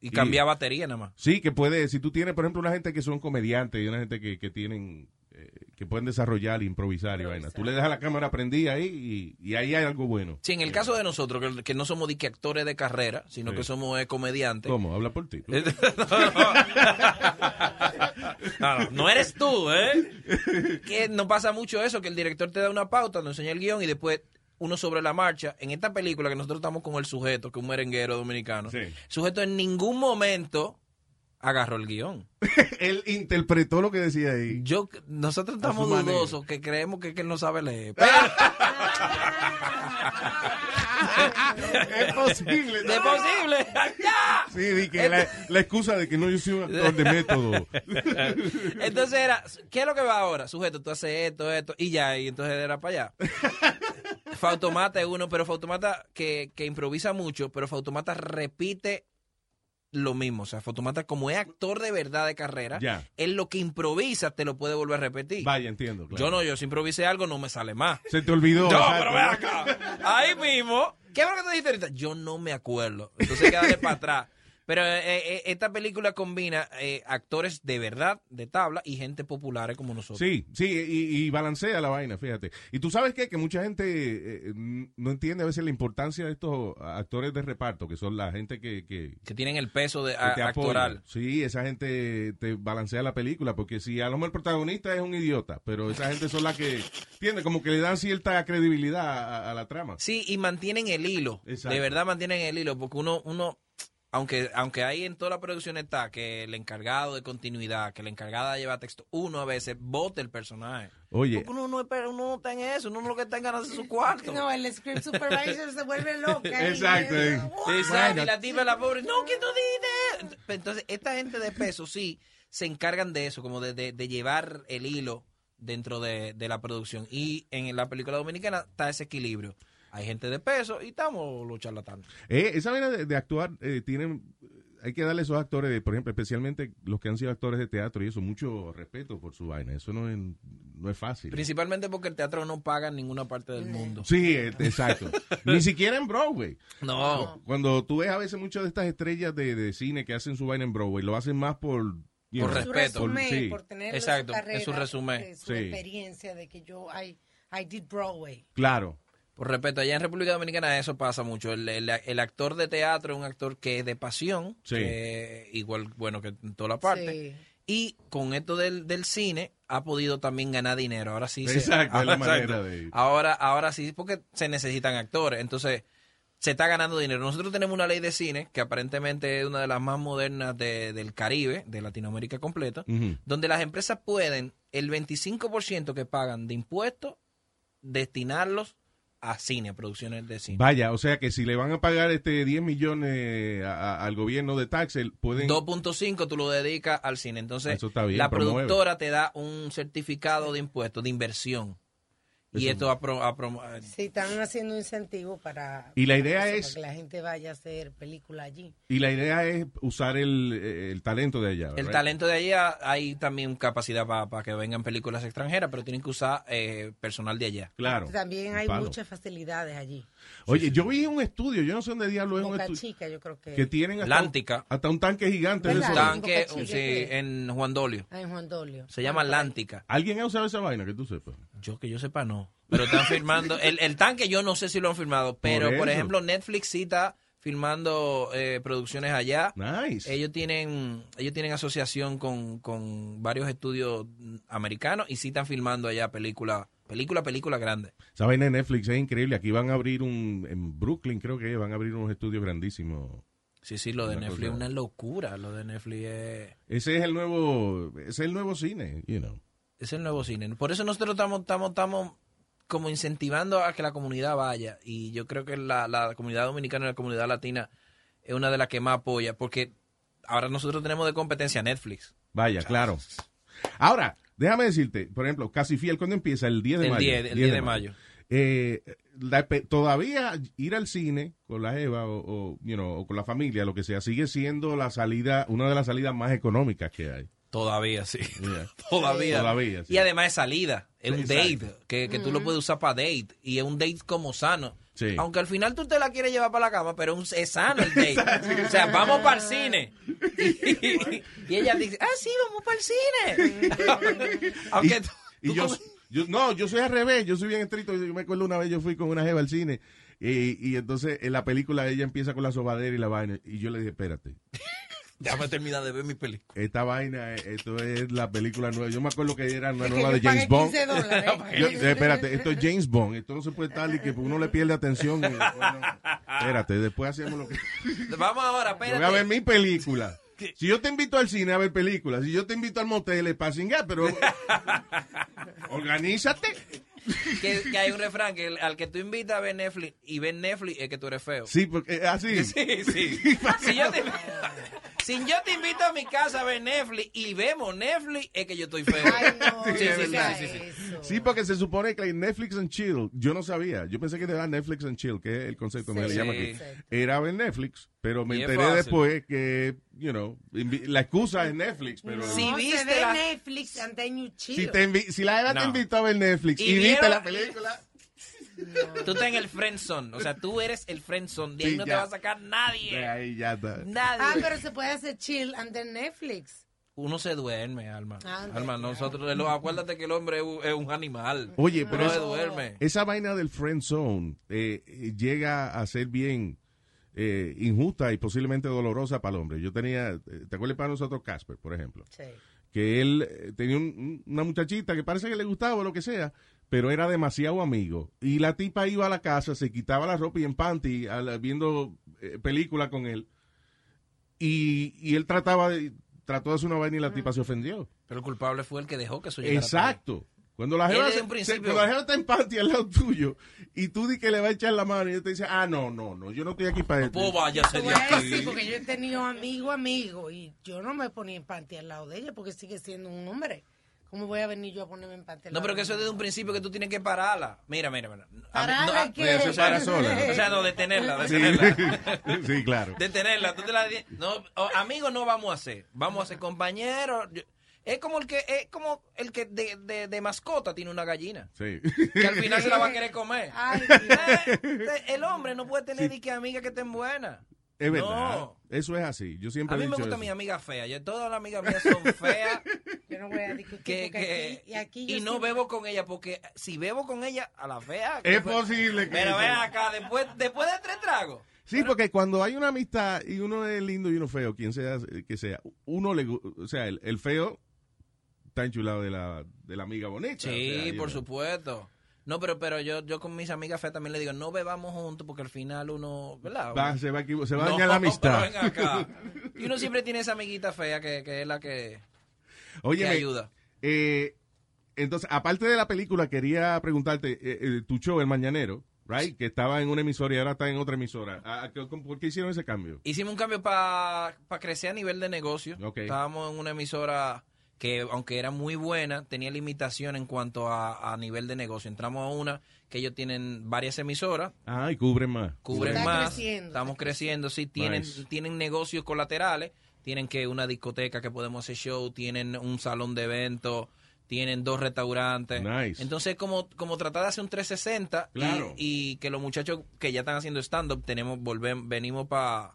y cambia batería nada más. Sí, que puede, si tú tienes, por ejemplo, una gente que son comediantes y una gente que, que tienen, eh, que pueden desarrollar, improvisar y vaina. Tú le dejas la cámara prendida ahí y, y ahí hay algo bueno. Sí, en el caso de nosotros, que, que no somos que actores de carrera, sino Sí. que somos eh, comediantes. ¿Cómo? Habla por ti. No, no, no eres tú, ¿eh? Que no pasa mucho eso, que el director te da una pauta, nos enseña el guion y después uno sobre la marcha. En esta película que nosotros estamos con el sujeto, que es un merenguero dominicano, el sujeto en ningún momento agarró el guion. Él interpretó lo que decía ahí. Yo, nosotros estamos manera. dudosos que creemos que, que él no sabe leer. es posible. Es posible. ¡Ya! Sí, di que la, la excusa de que no yo soy un actor de método. Entonces era, ¿qué es lo que va ahora? Sujeto, tú haces esto, esto, y ya, y entonces era para allá. Fautomata es uno, pero Fautomata que, que improvisa mucho, pero Fautomata repite lo mismo. O sea, Fautomata como es actor de verdad de carrera, Ya. él lo que improvisa te lo puede volver a repetir. Vaya, entiendo. claro. Yo no, yo si improvisé algo no me sale más. Se te olvidó. No, pero ven acá. Ahí mismo. ¿Qué es lo que te dijiste ahorita? Yo no me acuerdo. Entonces darle para atrás. Pero eh, eh, esta película combina eh, actores de verdad, de tabla, y gente popular como nosotros. Sí, sí, y, y balancea la vaina, fíjate. Y tú sabes qué? que mucha gente eh, n- no entiende a veces la importancia de estos actores de reparto, que son la gente que, que, Que tienen el peso de, a- actoral. Sí, esa gente te balancea la película, porque si a lo mejor el protagonista es un idiota, pero esa gente son las que, entiende, como que le dan cierta credibilidad a, a la trama. Sí, y mantienen el hilo. Exacto. De verdad mantienen el hilo, porque uno, uno aunque, aunque ahí en toda la producción está que el encargado de continuidad, que el encargado de llevar texto, uno a veces vota el personaje. Oye, Porque uno no, espera, uno no está en eso, uno lo que está en ganas de su cuarto. No, el script supervisor se vuelve loca. ahí. Exacto, eh. Exacto, y la tipa la pobre, no, que tú dices. Entonces, esta gente de peso sí se encargan de eso, como de, de- de llevar el hilo dentro de, de la producción. Y en la película dominicana está ese equilibrio. Hay gente de peso y estamos los charlatanes. Eh, esa manera de, de actuar eh, tienen hay que darle a esos actores, por ejemplo, especialmente los que han sido actores de teatro y eso, mucho respeto por su vaina. Eso no es, no es fácil. Principalmente porque el teatro no paga en ninguna parte del mundo. Sí, eh, exacto. Ni siquiera en Broadway. No. Cuando tú ves a veces muchas de estas estrellas de, de cine que hacen su vaina en Broadway, lo hacen más por... you Por know, respeto. Su resumen, sí. por tener Exacto, su carrera, es su resumen. de su Sí. experiencia de que yo, I, I did Broadway. Claro. Por respeto, allá en República Dominicana eso pasa mucho. El, el- el actor de teatro es un actor que es de pasión, Sí. que igual, bueno, que en toda la parte. Y con esto del, del cine ha podido también ganar dinero. Ahora sí. se- Exacto, es la Exacto. manera de- Ahora, ahora sí, porque se necesitan actores. Entonces, se está ganando dinero. Nosotros tenemos una ley de cine que aparentemente es una de las más modernas de- del Caribe, de Latinoamérica completa, donde las empresas pueden el 25% que pagan de impuestos destinarlos a cine, producciones de cine. Vaya, o sea que si le van a pagar este 10 millones a- a- al gobierno de taxes, pueden... 2.5 tú lo dedicas al cine. Entonces, bien, la promueve. productora te da un certificado de impuestos, de inversión. Y esto ha pro- ha pro- Sí, están haciendo incentivo para, Y la idea para es- que la gente vaya a hacer película allí. Y la idea es usar el, el talento de allá. El talento de allá, hay también capacidad para que vengan películas extranjeras, pero tienen que usar eh, personal de allá. Claro. También hay muchas facilidades allí. Oye, yo vi un estudio, yo no sé dónde diablo es un estudio. Chica, yo creo que. Que tienen hasta, Lántica. hasta un tanque gigante de eso. Tanque, en Juan Dolio. Ah, en Juan Dolio. Se llama Atlántica. ¿Alguien ha usado esa vaina que tú sepas? Yo que yo sepa no. Pero están firmando. El, el tanque yo no sé si lo han firmado. Pero, por, ejemplo, Netflix sí está filmando eh, producciones allá. Nice. Ellos tienen ellos tienen asociación con, con varios estudios americanos y sí están filmando allá película, película, película grande. Esa vaina de Netflix es increíble. Aquí van a abrir un, en Brooklyn creo que van a abrir unos estudios grandísimos. Sí, sí, lo de Netflix es una locura. Lo de Netflix es, Ese es el nuevo, ese es el nuevo cine, you know. es el nuevo cine. Por eso nosotros estamos, estamos, estamos como incentivando a que la comunidad vaya. Y yo creo que la, la comunidad dominicana y la comunidad latina es una de las que más apoya, porque ahora nosotros tenemos de competencia Netflix. Vaya, claro. Ahora, déjame decirte, por ejemplo, Casi Fiel, ¿cuándo empieza? El 10 de El mayo. 10, el 10 de mayo. Eh, la todavía ir al cine con la Eva o, o, you know, o con la familia, lo que sea, sigue siendo la salida, una de las salidas más económicas que hay. Todavía, sí. Yeah. Todavía. Todavía, sí. Y además es salida, es un Exacto. date, que, que tú lo puedes usar para date, y es un date como sano. Sí. Aunque al final tú te la quieres llevar para la cama, pero un- es sano el date. o sea, vamos para el cine. Y, y ella dice, ah, sí, vamos para el cine. Aunque tú- Y tú yo, como- yo- no, yo soy al revés, yo soy bien estricto. Yo me acuerdo una vez yo fui con una jeva al cine y, y entonces en la película ella empieza con la sobadera y la vaina y yo le dije, espérate, Déjame terminar de ver mi película. esta vaina, eh, esto es la película nueva. Yo me acuerdo que era una Es nueva de James Bond. 15 dólares. Yo- espérate, esto es James Bond. Esto no se puede estar y que uno le pierde atención. y Espérate, después hacemos lo que... Vamos ahora, Yo espérate. voy a ver mi película. Si yo te invito al cine a ver películas, si yo te invito al motel es para cingar, pero organízate. que, que hay un refrán que el- al que tú invitas a ver Netflix y ver Netflix es que tú eres feo. Sí, porque así. Sí, sí. si, yo te, si yo te invito a mi casa a ver Netflix y vemos Netflix, es que yo estoy feo. Sí, Sí, es sí, sí, verdad. sí, sí, sí. Sí, porque se supone que Netflix and Chill, yo no sabía, yo pensé que era Netflix and Chill, que es el concepto que Sí. le llaman Sí. aquí. Era ver Netflix, pero me enteré después que, you know, la excusa es Netflix, pero... Si viste la- Netflix and then you chill. Si, te invi- si la Eva te No. invitó a ver Netflix y, Y viste la película... Tú estás en el friend zone. O sea, tú eres el friend zone. De ahí Sí, no te va a sacar nadie. De ahí ya está. Nadie. Ah, pero se puede hacer chill and then Netflix. Uno se duerme, Alma. Ah, Alma, nosotros, lo- acuérdate que el hombre es un, es un animal. Oye, pero Uno se duerme. esa vaina del friend zone eh, llega a ser bien eh, injusta y posiblemente dolorosa para el hombre. Yo tenía, eh, ¿te acuerdas para nosotros Casper, por ejemplo? Sí. Que él eh, tenía un- una muchachita que parece que le gustaba o lo que sea, pero era demasiado amigo. Y la tipa iba a la casa, se quitaba la ropa y en panty, la- viendo eh, película con él. Y, y él trataba de, trató de hacer una vaina y la tipa se ofendió. Pero el culpable fue el que dejó que eso llegara. Exacto. Cuando la Él jeva, está en panty al lado tuyo y tú di que le va a echar la mano y ella te dice, ah, no, no, no, yo no estoy aquí para esto. Pues váyase de aquí. decir, porque yo he tenido amigo, amigo, y yo no me ponía en panty al lado de ella porque sigue siendo un hombre. ¿Cómo voy a venir yo a ponerme en panty al No, pero que eso es desde un principio que tú tienes que pararla. Mira, mira, mira. ¿Pararla no, qué? Ella se o sea, para sola. O sea, no, detenerla, Sí. detenerla. Sí, claro. Detenerla. Tú te la no, amigos no vamos a ser. Vamos a ser compañeros. Yo- Es como el que es como el que de, de, de mascota tiene una gallina. Sí. Que al final se la va a querer comer. Ay, Eh, El hombre no puede tener ni que amigas que estén buenas. Es verdad. No. Eso es así. Yo siempre A he mí me dicho gusta eso. mi amiga fea. Yo, todas las amigas mías son feas. Yo no voy a discutir que, que- aquí, y aquí yo y no bebo con ella porque si bebo con ella a la fea Es fue- posible que pero ven acá después después de tres tragos Sí, porque cuando hay una amistad y uno es lindo y uno feo, quien sea que sea, uno le, o sea, el, el feo está enchulado de la, de la amiga bonita. sí o sea, yo- por supuesto no pero pero yo yo con mis amigas feas también le digo no bebamos juntos porque al final uno verdad Va, se va a, equivo- se va a No, dañar la amistad. pero ven acá. y uno siempre tiene esa amiguita fea que, que es la que Oye, que ayuda eh, entonces, aparte de la película, quería preguntarte, eh, eh, tu show, El Mañanero, right, que estaba en una emisora y ahora está en otra emisora. ¿A- a qué- ¿Por qué hicieron ese cambio? Hicimos un cambio para crecer a nivel de negocio. Estábamos en una emisora que, aunque era muy buena, tenía limitación en cuanto a, a nivel de negocio. Entramos a una que ellos tienen varias emisoras, Ah, y cubren más. cubren Está más, creciendo, estamos creciendo, sí, tienen, Nice. tienen negocios colaterales, tienen que una discoteca que podemos hacer show, tienen un salón de eventos, tienen dos restaurantes. Nice. Entonces, como, como tratar de hacer un 360 y- Claro. y, que los muchachos que ya están haciendo stand-up, tenemos, volvemos, venimos para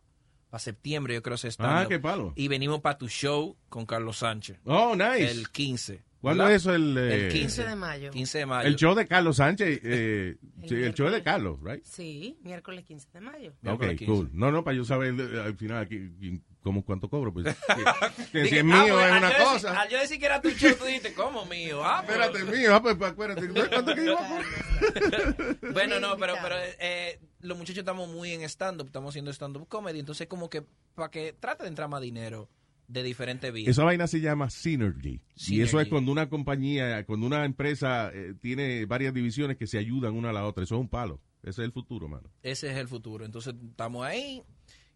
septiembre, yo creo, ese stand-up. Ah, qué palo. Y venimos para tu show con Carlos Sánchez. Oh, nice. El 15. ¿Cuándo ¿verdad? es eso? El, eh, El 15. 15 de mayo. 15 de mayo. El show de Carlos Sánchez, eh, El sí, el show es de. Carlos, right? Sí, miércoles 15 de mayo. Ok, Miércoles 15. cool. No, no, para yo saber eh, al final aquí, quién- cómo, cuánto cobro. Pues, que, que si es ah, mío pues, es al una yo cosa. al yo decir que era tu show, tú dijiste, ¿cómo mío? Ah, pues- Espérate, mío, ah, pues, pues, acuérdate. ¿no? ¿Cuánto que yo pago? Bueno, no, pero, pero eh, los muchachos estamos muy en stand-up, estamos haciendo stand-up comedy, entonces como que para que trate de entrar más dinero de diferentes vías. Esa vaina se llama Synergy. Y eso es Synergy. cuando una compañía, cuando una empresa eh, tiene varias divisiones que se ayudan una a la otra. Eso es un palo. Ese es el futuro, mano. Ese es el futuro. Entonces estamos ahí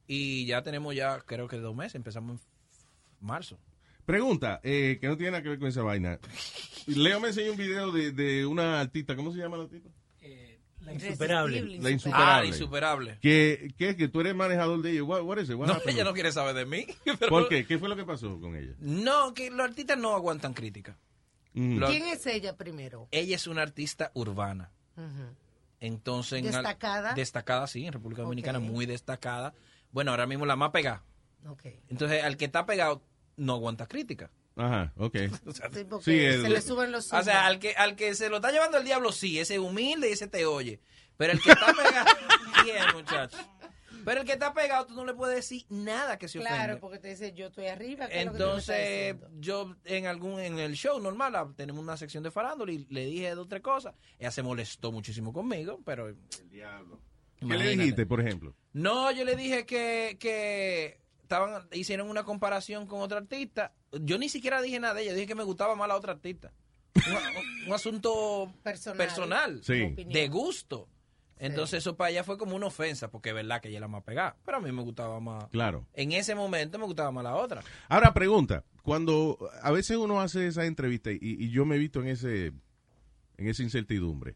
y ya tenemos ya, creo que dos meses. Empezamos en marzo. Pregunta, eh, que no tiene nada que ver con esa vaina. Leo me enseñó un video de, de una artista, ¿cómo se llama la artista? La insuperable. La insuperable. Ah, la insuperable. Que, que, que tú eres manejador de ella. What, what is it? What No, happened? ella no quiere saber de mí. pero- ¿Por qué? ¿Qué fue lo que pasó con ella? No, que los artistas no aguantan crítica. Mm. ¿Quién es ella primero? Ella es una artista urbana. Entonces, en al- ¿Destacada? destacada, sí, en República Dominicana, muy destacada. Bueno, ahora mismo la más pegada. Ok. Entonces, al que está pegado no aguanta crítica. Ajá, ok. Sí, porque Sí, se el- le suben los O sea, al que, al que se lo está llevando el diablo, sí, ese es humilde y ese te oye. Pero el que está pegado, bien, muchacho. Pero el que está pegado, tú no le puedes decir nada que se ofende. Claro, porque te dice, yo estoy arriba. ¿qué es lo que tú me estás Entonces, diciendo? yo en algún en el show normal ah, tenemos una sección de farándula y le dije dos o tres cosas. Ella se molestó muchísimo conmigo, pero el diablo. ¿Qué le dijiste, por ejemplo? No, yo le dije que, que estaban hicieron una comparación con otra artista. Yo ni siquiera dije nada de ella, dije que me gustaba más la otra artista. Un, un asunto Personal. personal, Sí. De gusto. Entonces eso para ella fue como una ofensa, porque es verdad que ella la más pegada. Pero a mí me gustaba más. Claro. En ese momento me gustaba más la otra. Ahora, pregunta. Cuando a veces uno hace esa entrevista y, y yo me he visto en ese en esa incertidumbre,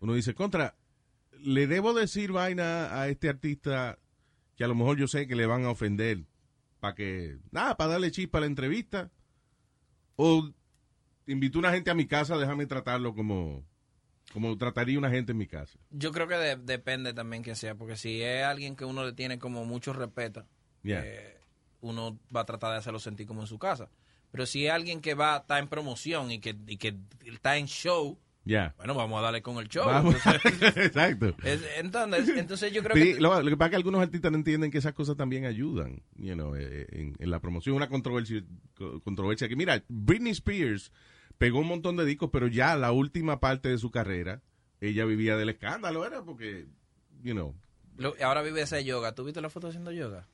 uno dice, contra, ¿le debo decir vaina a este artista que a lo mejor yo sé que le van a ofender para que, nada, para darle chispa a la entrevista? ¿O invito a una gente a mi casa, déjame tratarlo como, como trataría una gente en mi casa? Yo creo que de- depende también quién sea, porque si es alguien que uno le tiene como mucho respeto, Yeah. eh, uno va a tratar de hacerlo sentir como en su casa. Pero si es alguien que va está en promoción y que, y que está en show, Ya. bueno, vamos a darle con el show. Entonces, Exacto. es- entonces, entonces yo creo Sí, que... lo, lo que pasa es que algunos artistas no entienden que esas cosas también ayudan you know, eh, en, en la promoción. Una controversia, co- controversia que, mira, Britney Spears pegó un montón de discos, pero ya la última parte de su carrera, ella vivía del escándalo, era porque, you know, lo- ahora vive ese yoga. ¿Tú viste la foto haciendo yoga?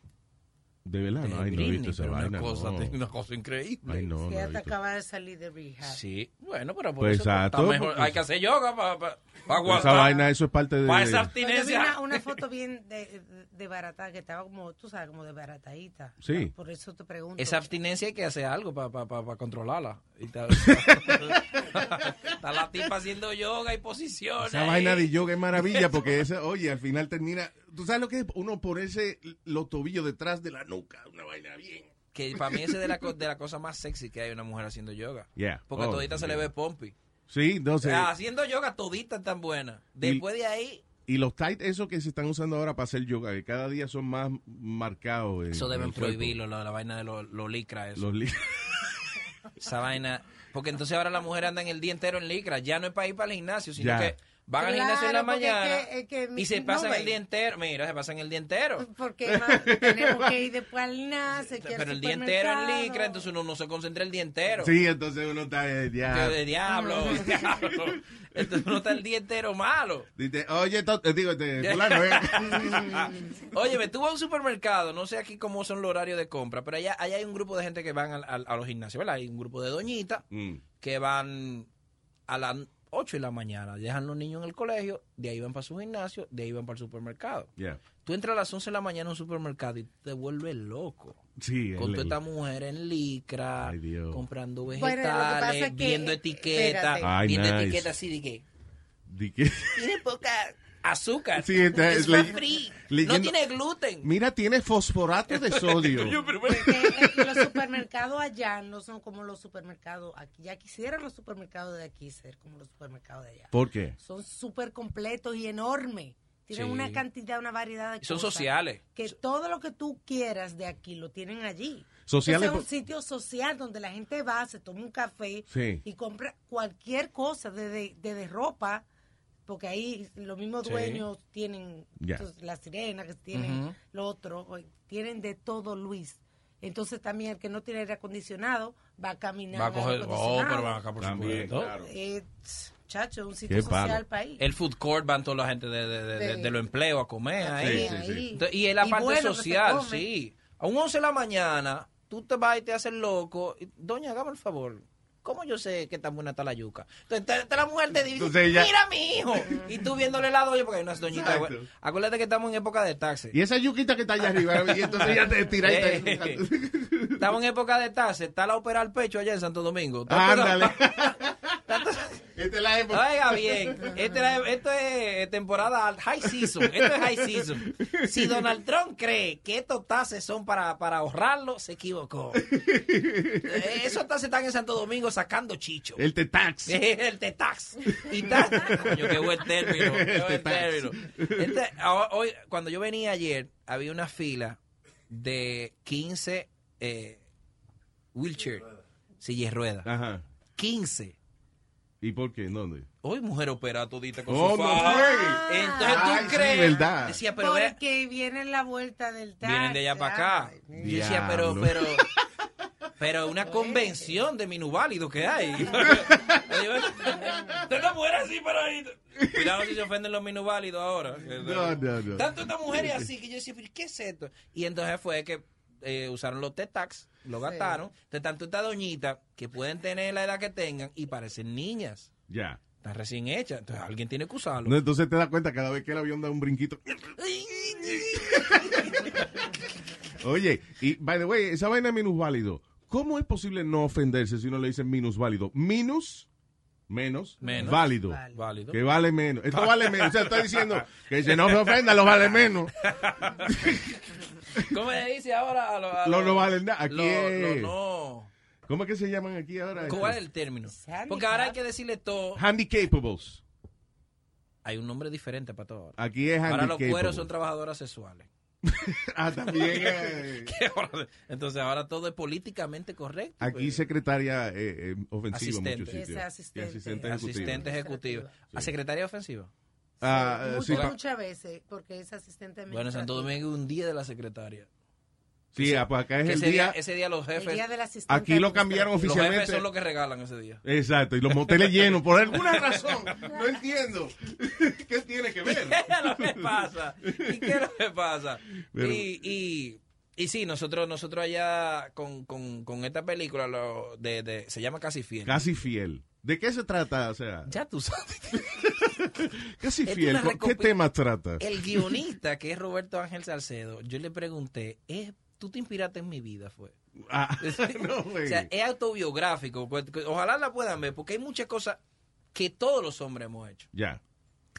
De verdad, no, De ay, no he visto esa vaina. Una cosa, no. una cosa increíble. Ay, no, que no acaba de salir de rehab. Sí, bueno, pero por Pues eso pues, exacto, está mejor. porque- hay que hacer yoga para Esa aguantar. vaina, eso es parte de... Para esa abstinencia. una, una foto bien de, de barata, que estaba como, tú sabes, como de baratadita. Sí. Por eso te pregunto. Esa abstinencia hay que hacer algo para controlarla. Y Está, está la tipa haciendo yoga y posiciones. Esa vaina de yoga es maravilla porque esa, oye, al final termina. ¿Tú sabes lo que es? Uno ponerse los tobillos detrás de la nuca, una vaina bien. Que para mí ese es de la, de la cosa más sexy que hay una mujer haciendo yoga. Yeah. Porque Oh, todita se le ve pompi. Sí, no sé. Ah, haciendo yoga todita tan buena. Después de ahí, Y los tight, esos que se están usando ahora para hacer yoga, que cada día son más marcados. en- eso en deben prohibirlo, la, la vaina de los los licra. Eso. Los li- Esa vaina. Porque entonces ahora las mujeres andan el día entero en licra. Ya no es para ir para el gimnasio, sino que van al gimnasio en la es mañana que- es que mi- y se pasan el día entero. Mira, se pasan el día entero. Porque tenemos que ir después al al Pero el día entero en licra, entonces uno no se concentra el día entero. Sí, entonces uno está ya. Que de diablo, diablo. Entonces uno está el día entero malo. Dice, oye, eh, digo, este, fulano, eh. Oye, me tuve a un supermercado, no sé aquí cómo son los horarios de compra, pero allá, allá hay un grupo de gente que van al- al- a, los gimnasios, ¿verdad? Hay un grupo de doñitas Mm. que van a las 8 de la mañana, dejan los niños en el colegio, de ahí van para su gimnasio, de ahí van para el supermercado. Yeah. Tú entras a las 11 de la mañana a un supermercado y te vuelves loco. Sí, Con toda esta mujer en licra, Ay, comprando vegetales, viendo etiquetas, viendo nice. etiquetas así de que Di que- tiene poca azúcar, Sí, está- es le- for free, no tiene gluten. Mira, tiene fosforato de sodio. Los supermercados allá no son como los supermercados aquí. Ya quisieran los supermercados de aquí ser como los supermercados de allá. ¿Por qué? Son súper completos y enormes. Tienen Sí. una cantidad, una variedad de Son cosas. sociales. Que todo lo que tú quieras de aquí lo tienen allí. Sociales es un sitio social donde la gente va, se toma un café Sí. y compra cualquier cosa, desde, desde ropa, porque ahí los mismos Sí. dueños tienen Ya. entonces, la sirena, que tienen Ujú. lo otro, tienen de todo, Luis. Entonces también el que no tiene aire acondicionado va a caminar. Va a coger, oh, pero van acá por También, claro. Eh, chacho, un sitio Qué social país. El food court van toda la gente de, de, de, de- los empleos a comer ahí. Sí, sí, sí. Entonces, y en la Y parte bueno social, sí. A un 11 de la mañana, tú te vas y te haces loco. y, Doña, hágame el favor. ¿Cómo yo sé que tan buena está la yuca? Entonces, la mujer te dice, mira mi hijo. Y tú viéndole la doña, porque hay unas doñitas. Acuérdate que estamos en época de taxi. Y esa yuquita que está allá arriba, y entonces ella te tira y te... Eh, Estamos en época de taxi. Está la ópera al pecho allá en Santo Domingo. Ándale. Esta es la época. Oiga bien, este era- esto es temporada al- high season. Esto es high season. Si Donald Trump cree que estos taxes son para, para ahorrarlo, se equivocó. Eh, Esos taxes están en Santo Domingo sacando chicho. El Tetax. El Tetax. Y ta- Coño, qué buen término. Qué El buen Tetax. término. Este, hoy, cuando yo venía ayer, había una fila de 15 eh, wheelchair, sillas de ruedas. Ajá. 15. ¿Y por qué? ¿Dónde? Hoy mujer opera todita con Oh, su no faja. juegue. Entonces Ay, tú sí, crees. verdad. Decía, pero Porque viene la vuelta del taxi. vienen de allá para acá. Yo decía, pero, pero, pero una convención de minusválidos que hay. Tú no mujer así, pero ahí. Cuidado si se ofenden los minusválidos ahora. No, no, no. Tanto estas mujeres así que yo decía, pero ¿qué es esto? Y entonces fue que eh, usaron los T-Tax, lo gastaron. Entonces, tanto esta doñita que pueden tener la edad que tengan y parecen niñas. Ya. Están recién hechas. Entonces alguien tiene que usarlo. No, entonces te das cuenta cada vez que el avión da un brinquito. Oye, y by the way, esa vaina de minusválido, ¿cómo es posible no ofenderse si uno le dice minusválido? Minus, menos, Menos. válido. Válido. Que vale menos. Esto vale menos. O sea, está diciendo que si no se ofenda, lo vale menos. ¿Cómo le dice ahora a los... Lo los- no vale nada. Aquí lo- es- lo no. ¿Cómo es que se llaman aquí ahora? ¿Cuál es el término? Porque ahora hay que decirle todo. Handicapables. Hay un nombre diferente para todo. ahora. Aquí es Ahora los cueros son trabajadoras sexuales. Ah, también. eh. Entonces ahora todo es políticamente correcto. Aquí pues. secretaria eh, eh, ofensiva en Asistente. muchos sitios. Asistente. asistente ejecutiva. Asistente ejecutivo. ¿A secretaria ofensiva? Ah, eh, sí, Muchas, veces, porque es asistente Bueno, en Santo. Domingo un día de la secretaria. sí, ah, pues acá es Que el ese día. ese día los jefes... El día del asistente Aquí lo cambiaron Los oficialmente. jefes son los que regalan ese día. Exacto, y los moteles llenos, por alguna razón. No entiendo. ¿Qué tiene que ver? ¿Qué es lo que pasa? ¿Y qué es lo que pasa? Pero- Y, y, y sí, nosotros nosotros allá con, con, con esta película lo de, de- se llama Casi Fiel. Casi fiel. ¿De qué se trata? O sea, Ya tú sabes. casi Es fiel. una ¿Con ¿Qué tema trata? El guionista, que es Roberto Ángel Salcedo, yo le pregunté, ¿es, ¿tú te inspiraste en mi vida? Fue. Ah, no. O sea, es autobiográfico. pues, Ojalá la puedan ver, porque hay muchas cosas que todos los hombres hemos hecho. Ya.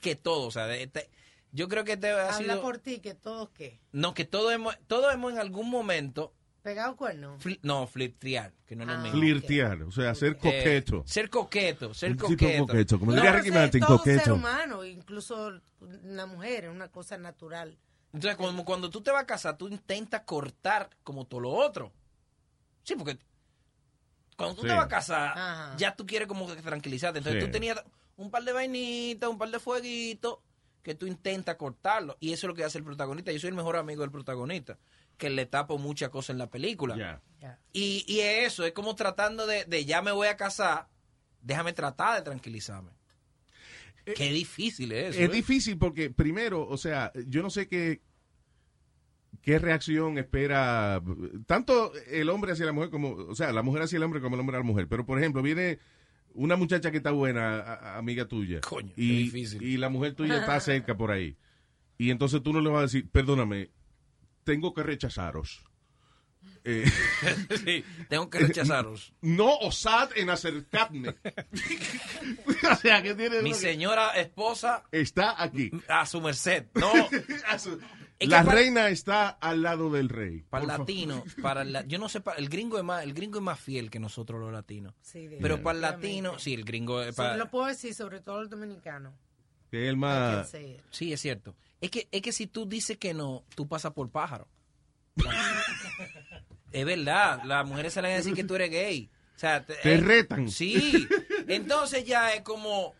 Que todos, o sea, de- este- yo creo que este ha Habla sido... por ti, que todos qué. No, que todos hemos, todos hemos en algún momento... ¿Pegado cuerno? fli- no, flirtear, que no es lo Ah. mismo. Flirtear, o sea, ser Eh, coqueto. ser coqueto, ser coqueto. coqueto, como No, diría Ricky ser Martin, todo coqueto. ser humano, incluso una mujer, es una cosa natural. Entonces, cuando, cuando tú te vas a casar, tú intentas cortar como todo lo otro. Sí, porque cuando tú Sí. te vas a casar, Ajá. ya tú quieres como que tranquilizarte. Entonces, Sí. tú tenías un par de vainitas, un par de fueguitos, que tú intentas cortarlo. Y eso es lo que hace el protagonista. Yo soy el mejor amigo del protagonista, que le tapo muchas cosas en la película. Ya. Y, y es eso, es como tratando de, de ya me voy a casar, déjame tratar de tranquilizarme. Qué difícil es eso. Es ¿eh? difícil porque, primero, o sea, yo no sé qué, qué reacción espera tanto el hombre hacia la mujer como, o sea, la mujer hacia el hombre como el hombre a la mujer. Pero, por ejemplo, viene una muchacha que está buena, a- a- amiga tuya, Coño, qué y, difícil. y la mujer tuya está cerca por ahí. Y entonces tú no le vas a decir, perdóname, tengo que rechazaros. Eh, Sí, tengo que rechazaros. no osad en acercarme. o sea, que tiene Mi señora esposa está aquí. a su merced. No, A su- Es la reina está al lado del rey. para el latino, para el, la- yo no sé, para- el gringo es más, el gringo es más fiel que nosotros los latinos. Sí, Pero para el latino, sí, el gringo es Sí, para- lo puedo decir, sobre todo el dominicano. Que el I más. Sí, es cierto. Es que, es que si tú dices que no, tú pasas por pájaro. es verdad, las mujeres salen a decir que tú eres gay. O sea, te, Te eh, retan. Sí. Entonces ya es como,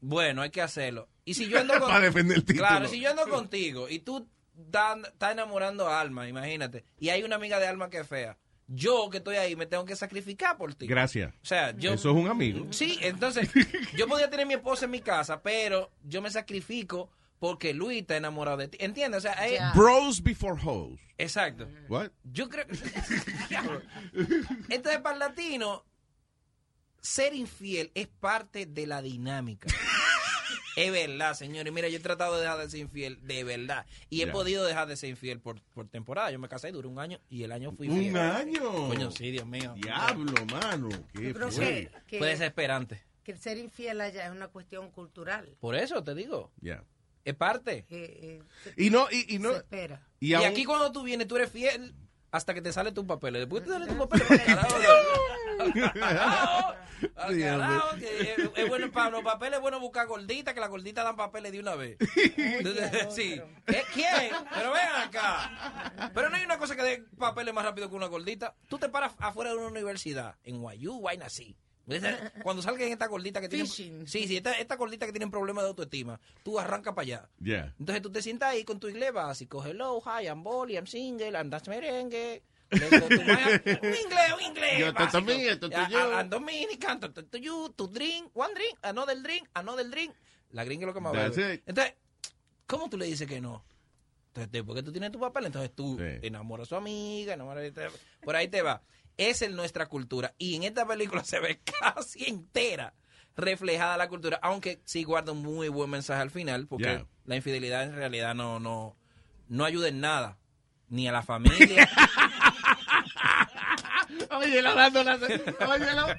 bueno, hay que hacerlo. Y si yo ando con, Para defender el título. Claro, si yo ando contigo y tú estás enamorando a Alma, imagínate, y hay una amiga de Alma que es fea, yo que estoy ahí me tengo que sacrificar por ti. Gracias. O sea, yo... Eso es un amigo. Sí, entonces yo podía tener mi esposa en mi casa, pero yo me sacrifico porque Luis está enamorado de ti. ¿Entiendes? O sea, Bros before hoes. exacto. What? Yo creo Entonces, para el latino, ser infiel es parte de la dinámica. es verdad, señores. Mira, yo he tratado de dejar de ser infiel, de verdad. Y he podido dejar de ser infiel por, por temporada. Yo me casé, duré un año y el año fui ¿Un fiel. año? Coño, sí, Dios mío. Diablo, mano. Qué fue. que, que- Fue desesperante. que el ser infiel allá es una cuestión cultural. Por eso te digo. Ya. Es parte. Eh, eh, Y no, y, y no. se espera. Y, Y, aún- aquí cuando tú vienes, tú eres fiel hasta que te salen tus papeles. Después te salen tus papeles. al carajo, que es, es bueno para los papeles es bueno buscar gorditas, que las gorditas dan papeles de una vez. Sí. ¿Eh? ¿Quién? Pero ven acá. Pero no hay una cosa que dé papeles más rápido que una gordita. Tú te paras afuera de una universidad, en Guayú, vaina así. Cuando salgan estas gorditas que tienen... Fishing. Sí, sí, estas esta gorditas que tienen problemas de autoestima, tú arranca para allá. Ya. Entonces tú te sientas ahí con tu inglés básico. Hello, hi, I'm Bolly, I'm single, I'm that's merengue. Luego tú vas- un inglés, un inglés. Yo te básico. también, esto Ya, tú yo. a- I'm Dominican, to, you, to drink, one drink, another drink, another drink. La gringa es lo que más bebe. Entonces, ¿cómo tú le dices que no? Entonces, después que tú tienes tu papel, entonces tú Sí. enamoras a su amiga, enamoras de- por ahí te va. Esa es nuestra cultura. Y en esta película se ve casi entera reflejada la cultura, aunque sí guarda un muy buen mensaje al final, porque Yeah. la infidelidad en realidad no, no, no ayuda en nada. Ni a la familia. Oye, la dando la. Oye, la.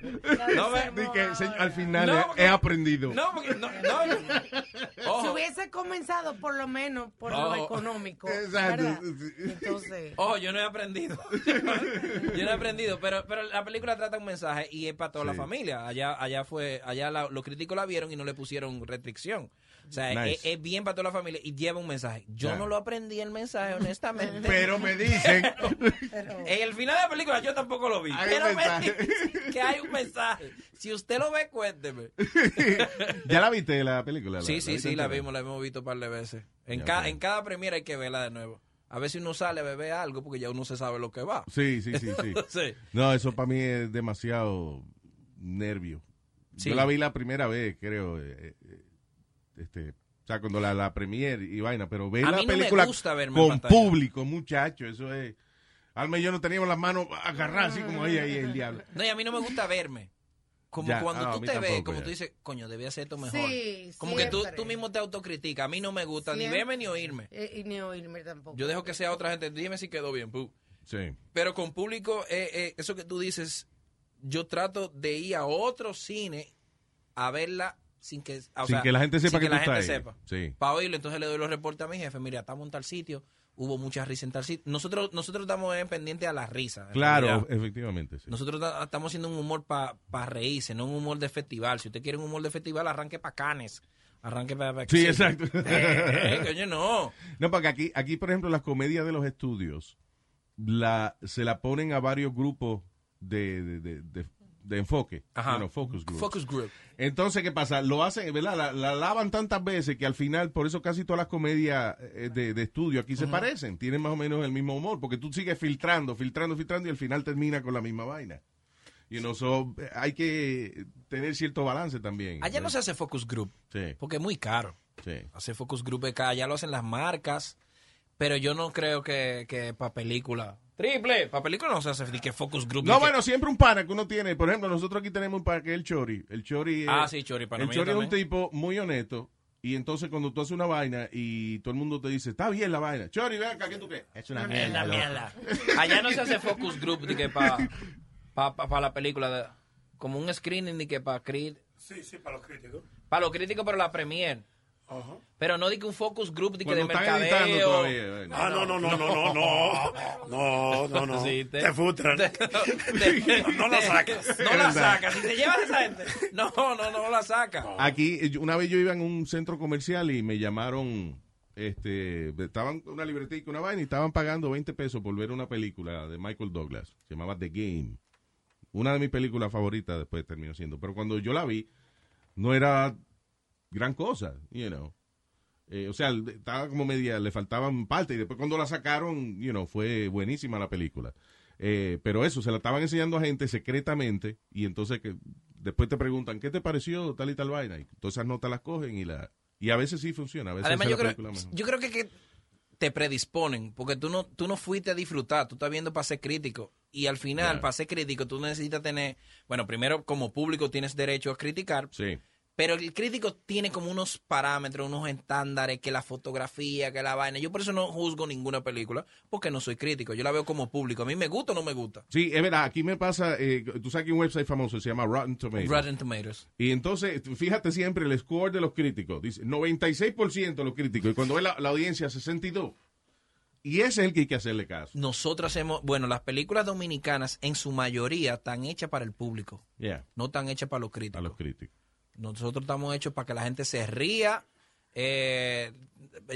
No, Di que, al final No, he- porque- he aprendido. no, porque no, no, no. Si hubiese comenzado por lo menos por lo Oh. económico, Exacto. ¿verdad? Entonces, ojo, yo no he aprendido. yo no he aprendido, pero, pero la película trata un mensaje y es para toda la Sí. familia. Allá, allá fue, allá la- los críticos la vieron y no le pusieron restricción. O sea, Nice. es, es bien para toda la familia y lleva un mensaje. Yo no lo aprendí el mensaje, honestamente. Pero me dicen. En el final de la película yo tampoco lo vi. Hay pero me dicen que hay un mensaje. Si usted lo ve, cuénteme. ¿Ya la viste la película? Sí, sí, viste sí, la entera? vimos, la hemos visto un par de veces. En, ca- ok. en cada premiera hay que verla de nuevo. A ver si uno sale a beber algo porque ya uno se sabe lo que va. Sí, sí, sí, sí. Sí. No, eso para mí es demasiado nervio. Sí. Yo la vi la primera vez, creo. eh, eh, este, o sea, cuando la, la premier y vaina, pero ver A la mí no me película gusta verme en con público, muchacho, eso es. Alma y yo no teníamos las manos agarradas así como ella y el diablo. No, y a mí no me gusta verme. Como Ya, cuando tú te ves, como ya. tú dices, coño, debía hacer esto mejor. Sí, como que tú, tú mismo te autocriticas. A mí no me gusta ni verme ni oírme. eh, y ni oírme tampoco. Yo dejo que sea otra gente. Dime si quedó bien, pu. Sí. Pero con público, eh, eh, eso que tú dices, yo trato de ir a otro cine a verla sin que, o Sin sea, que la gente sepa sin que la tú gente estás ahí. sepa. Sí. Para oírlo, entonces le doy los reportes a mi jefe. Mira, estamos en tal sitio, hubo mucha risa en tal sitio. Nosotros, nosotros estamos eh, pendientes a la risa. en Claro, realidad. efectivamente. Sí. Nosotros ta- estamos haciendo un humor para reírse, no un humor de festival. Si usted quiere un humor de festival, arranque para Canes. Arranque para... Sí, exacto. Eh, coño, no. No, porque aquí, aquí, por ejemplo, las comedias de los estudios la, se la ponen a varios grupos de, de, de, de- de enfoque. Ajá. Bueno, focus groups. Focus group. Entonces, ¿qué pasa? Lo hacen, ¿verdad? La, la lavan tantas veces que al final, por eso casi todas las comedias eh, de, de estudio aquí se parecen. Tienen más o menos el mismo humor, porque tú sigues filtrando, filtrando, filtrando y al final termina con la misma vaina. Y no so, hay que tener cierto balance también. Allá no se hace focus group, Sí, porque es muy caro. sí. Hacer focus group acá, ya lo hacen las marcas, pero yo no creo que, que para película. Triple, para película no se hace ni que focus group. No, que- bueno, siempre un pana que uno tiene. Por ejemplo, nosotros aquí tenemos un pana que es el Chori. El Chori, Ah, es- sí, Chori, para El mí Chori es un tipo muy honesto. Y entonces cuando tú haces una vaina y todo el mundo te dice, está bien la vaina. Chori, ven acá, ¿qué tú crees? Es una Mierda, loco". mierda. Allá no se hace focus group ni que para pa, pa- pa la película, de- como un screening ni que para Sí, sí, para los críticos. para los críticos, pero la premier. Ajá. Pero no di que un focus group di que de mercadeo. todavía, bueno. Ah, no, no, no, no, no, no. No, no, no. Sí, te, frustran. no la sacas. No la sacas. Si te llevas a esa gente. No, no, no la sacas. Aquí, eh, una vez yo iba en un centro comercial y me llamaron, este, estaban una libretica, una vaina y estaban pagando 20 pesos por ver una película de Michael Douglas. Se llamaba The Game. Una de mis películas favoritas después terminó siendo. Pero cuando yo la vi, no era gran cosa, you know. Eh, o sea, estaba como media, le faltaban partes y después cuando la sacaron, you know, fue buenísima la película. Eh, pero eso, se la estaban enseñando a gente secretamente y entonces que después te preguntan, ¿qué te pareció tal y tal vaina? Y todas esas notas las cogen y la, Y a veces sí funciona, a veces Además, yo la creo, mejor. yo creo que, que te predisponen, porque tú no, tú no fuiste a disfrutar, tú estás viendo para ser crítico. Y al final, para ser crítico, tú necesitas tener, bueno, primero como público tienes derecho a criticar, Sí. Pero el crítico tiene como unos parámetros, unos estándares, que la fotografía, que la vaina. Yo por eso no juzgo ninguna película, porque no soy crítico, yo la veo como público. A mí me gusta o no me gusta. Sí, es verdad, aquí me pasa, eh, tú sabes que un website famoso se llama Rotten Tomatoes. Rotten Tomatoes. Y entonces, fíjate siempre el score de los críticos. Dice 96% de los críticos. Y cuando ve la, la audiencia, 62%. Y ese es el que hay que hacerle caso. Nosotros hacemos, bueno, las películas dominicanas en su mayoría están hechas para el público, Yeah, no están hechas para los críticos. a los críticos. Nosotros estamos hechos para que la gente se ría. Eh,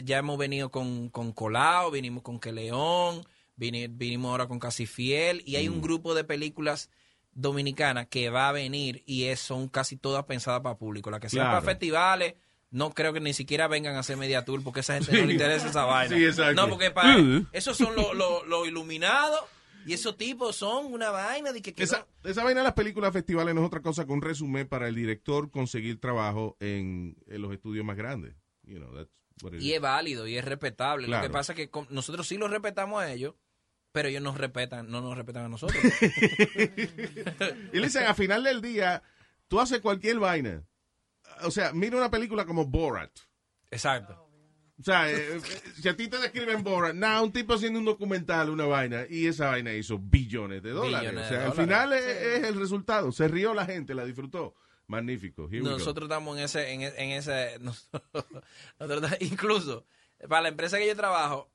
ya hemos venido con, con Colao, vinimos con Que León, vini- vinimos ahora con Casi Fiel. Y hay un grupo de películas dominicanas que va a venir y es, son casi todas pensadas para público. Las que sean para festivales, no creo que ni siquiera vengan a hacer media tour porque a esa gente no le interesa esa vaina. Sí, exacto. No, porque para, esos son los los- los iluminados y esos tipos son una vaina de que... que Esa, esa vaina de las películas festivales no es otra cosa que un resumen para el director conseguir trabajo en, en los estudios más grandes. You know, that's what it Y is. es válido y es respetable. Lo que pasa es que nosotros sí los respetamos a ellos, pero ellos nos respetan, no nos respetan a nosotros. Y le dicen, a final del día, tú haces cualquier vaina. O sea, mira una película como Borat. Exacto. O sea, eh, eh, si a ti te describen Borat, nada, un tipo haciendo un documental, una vaina, y esa vaina hizo billones de dólares. Billones o de sea, al dólares. final es, es el resultado. Se rió la gente, la disfrutó. Magnífico. Nosotros estamos en ese, en, e- en ese, nosotros- nosotros- incluso para la empresa que yo trabajo,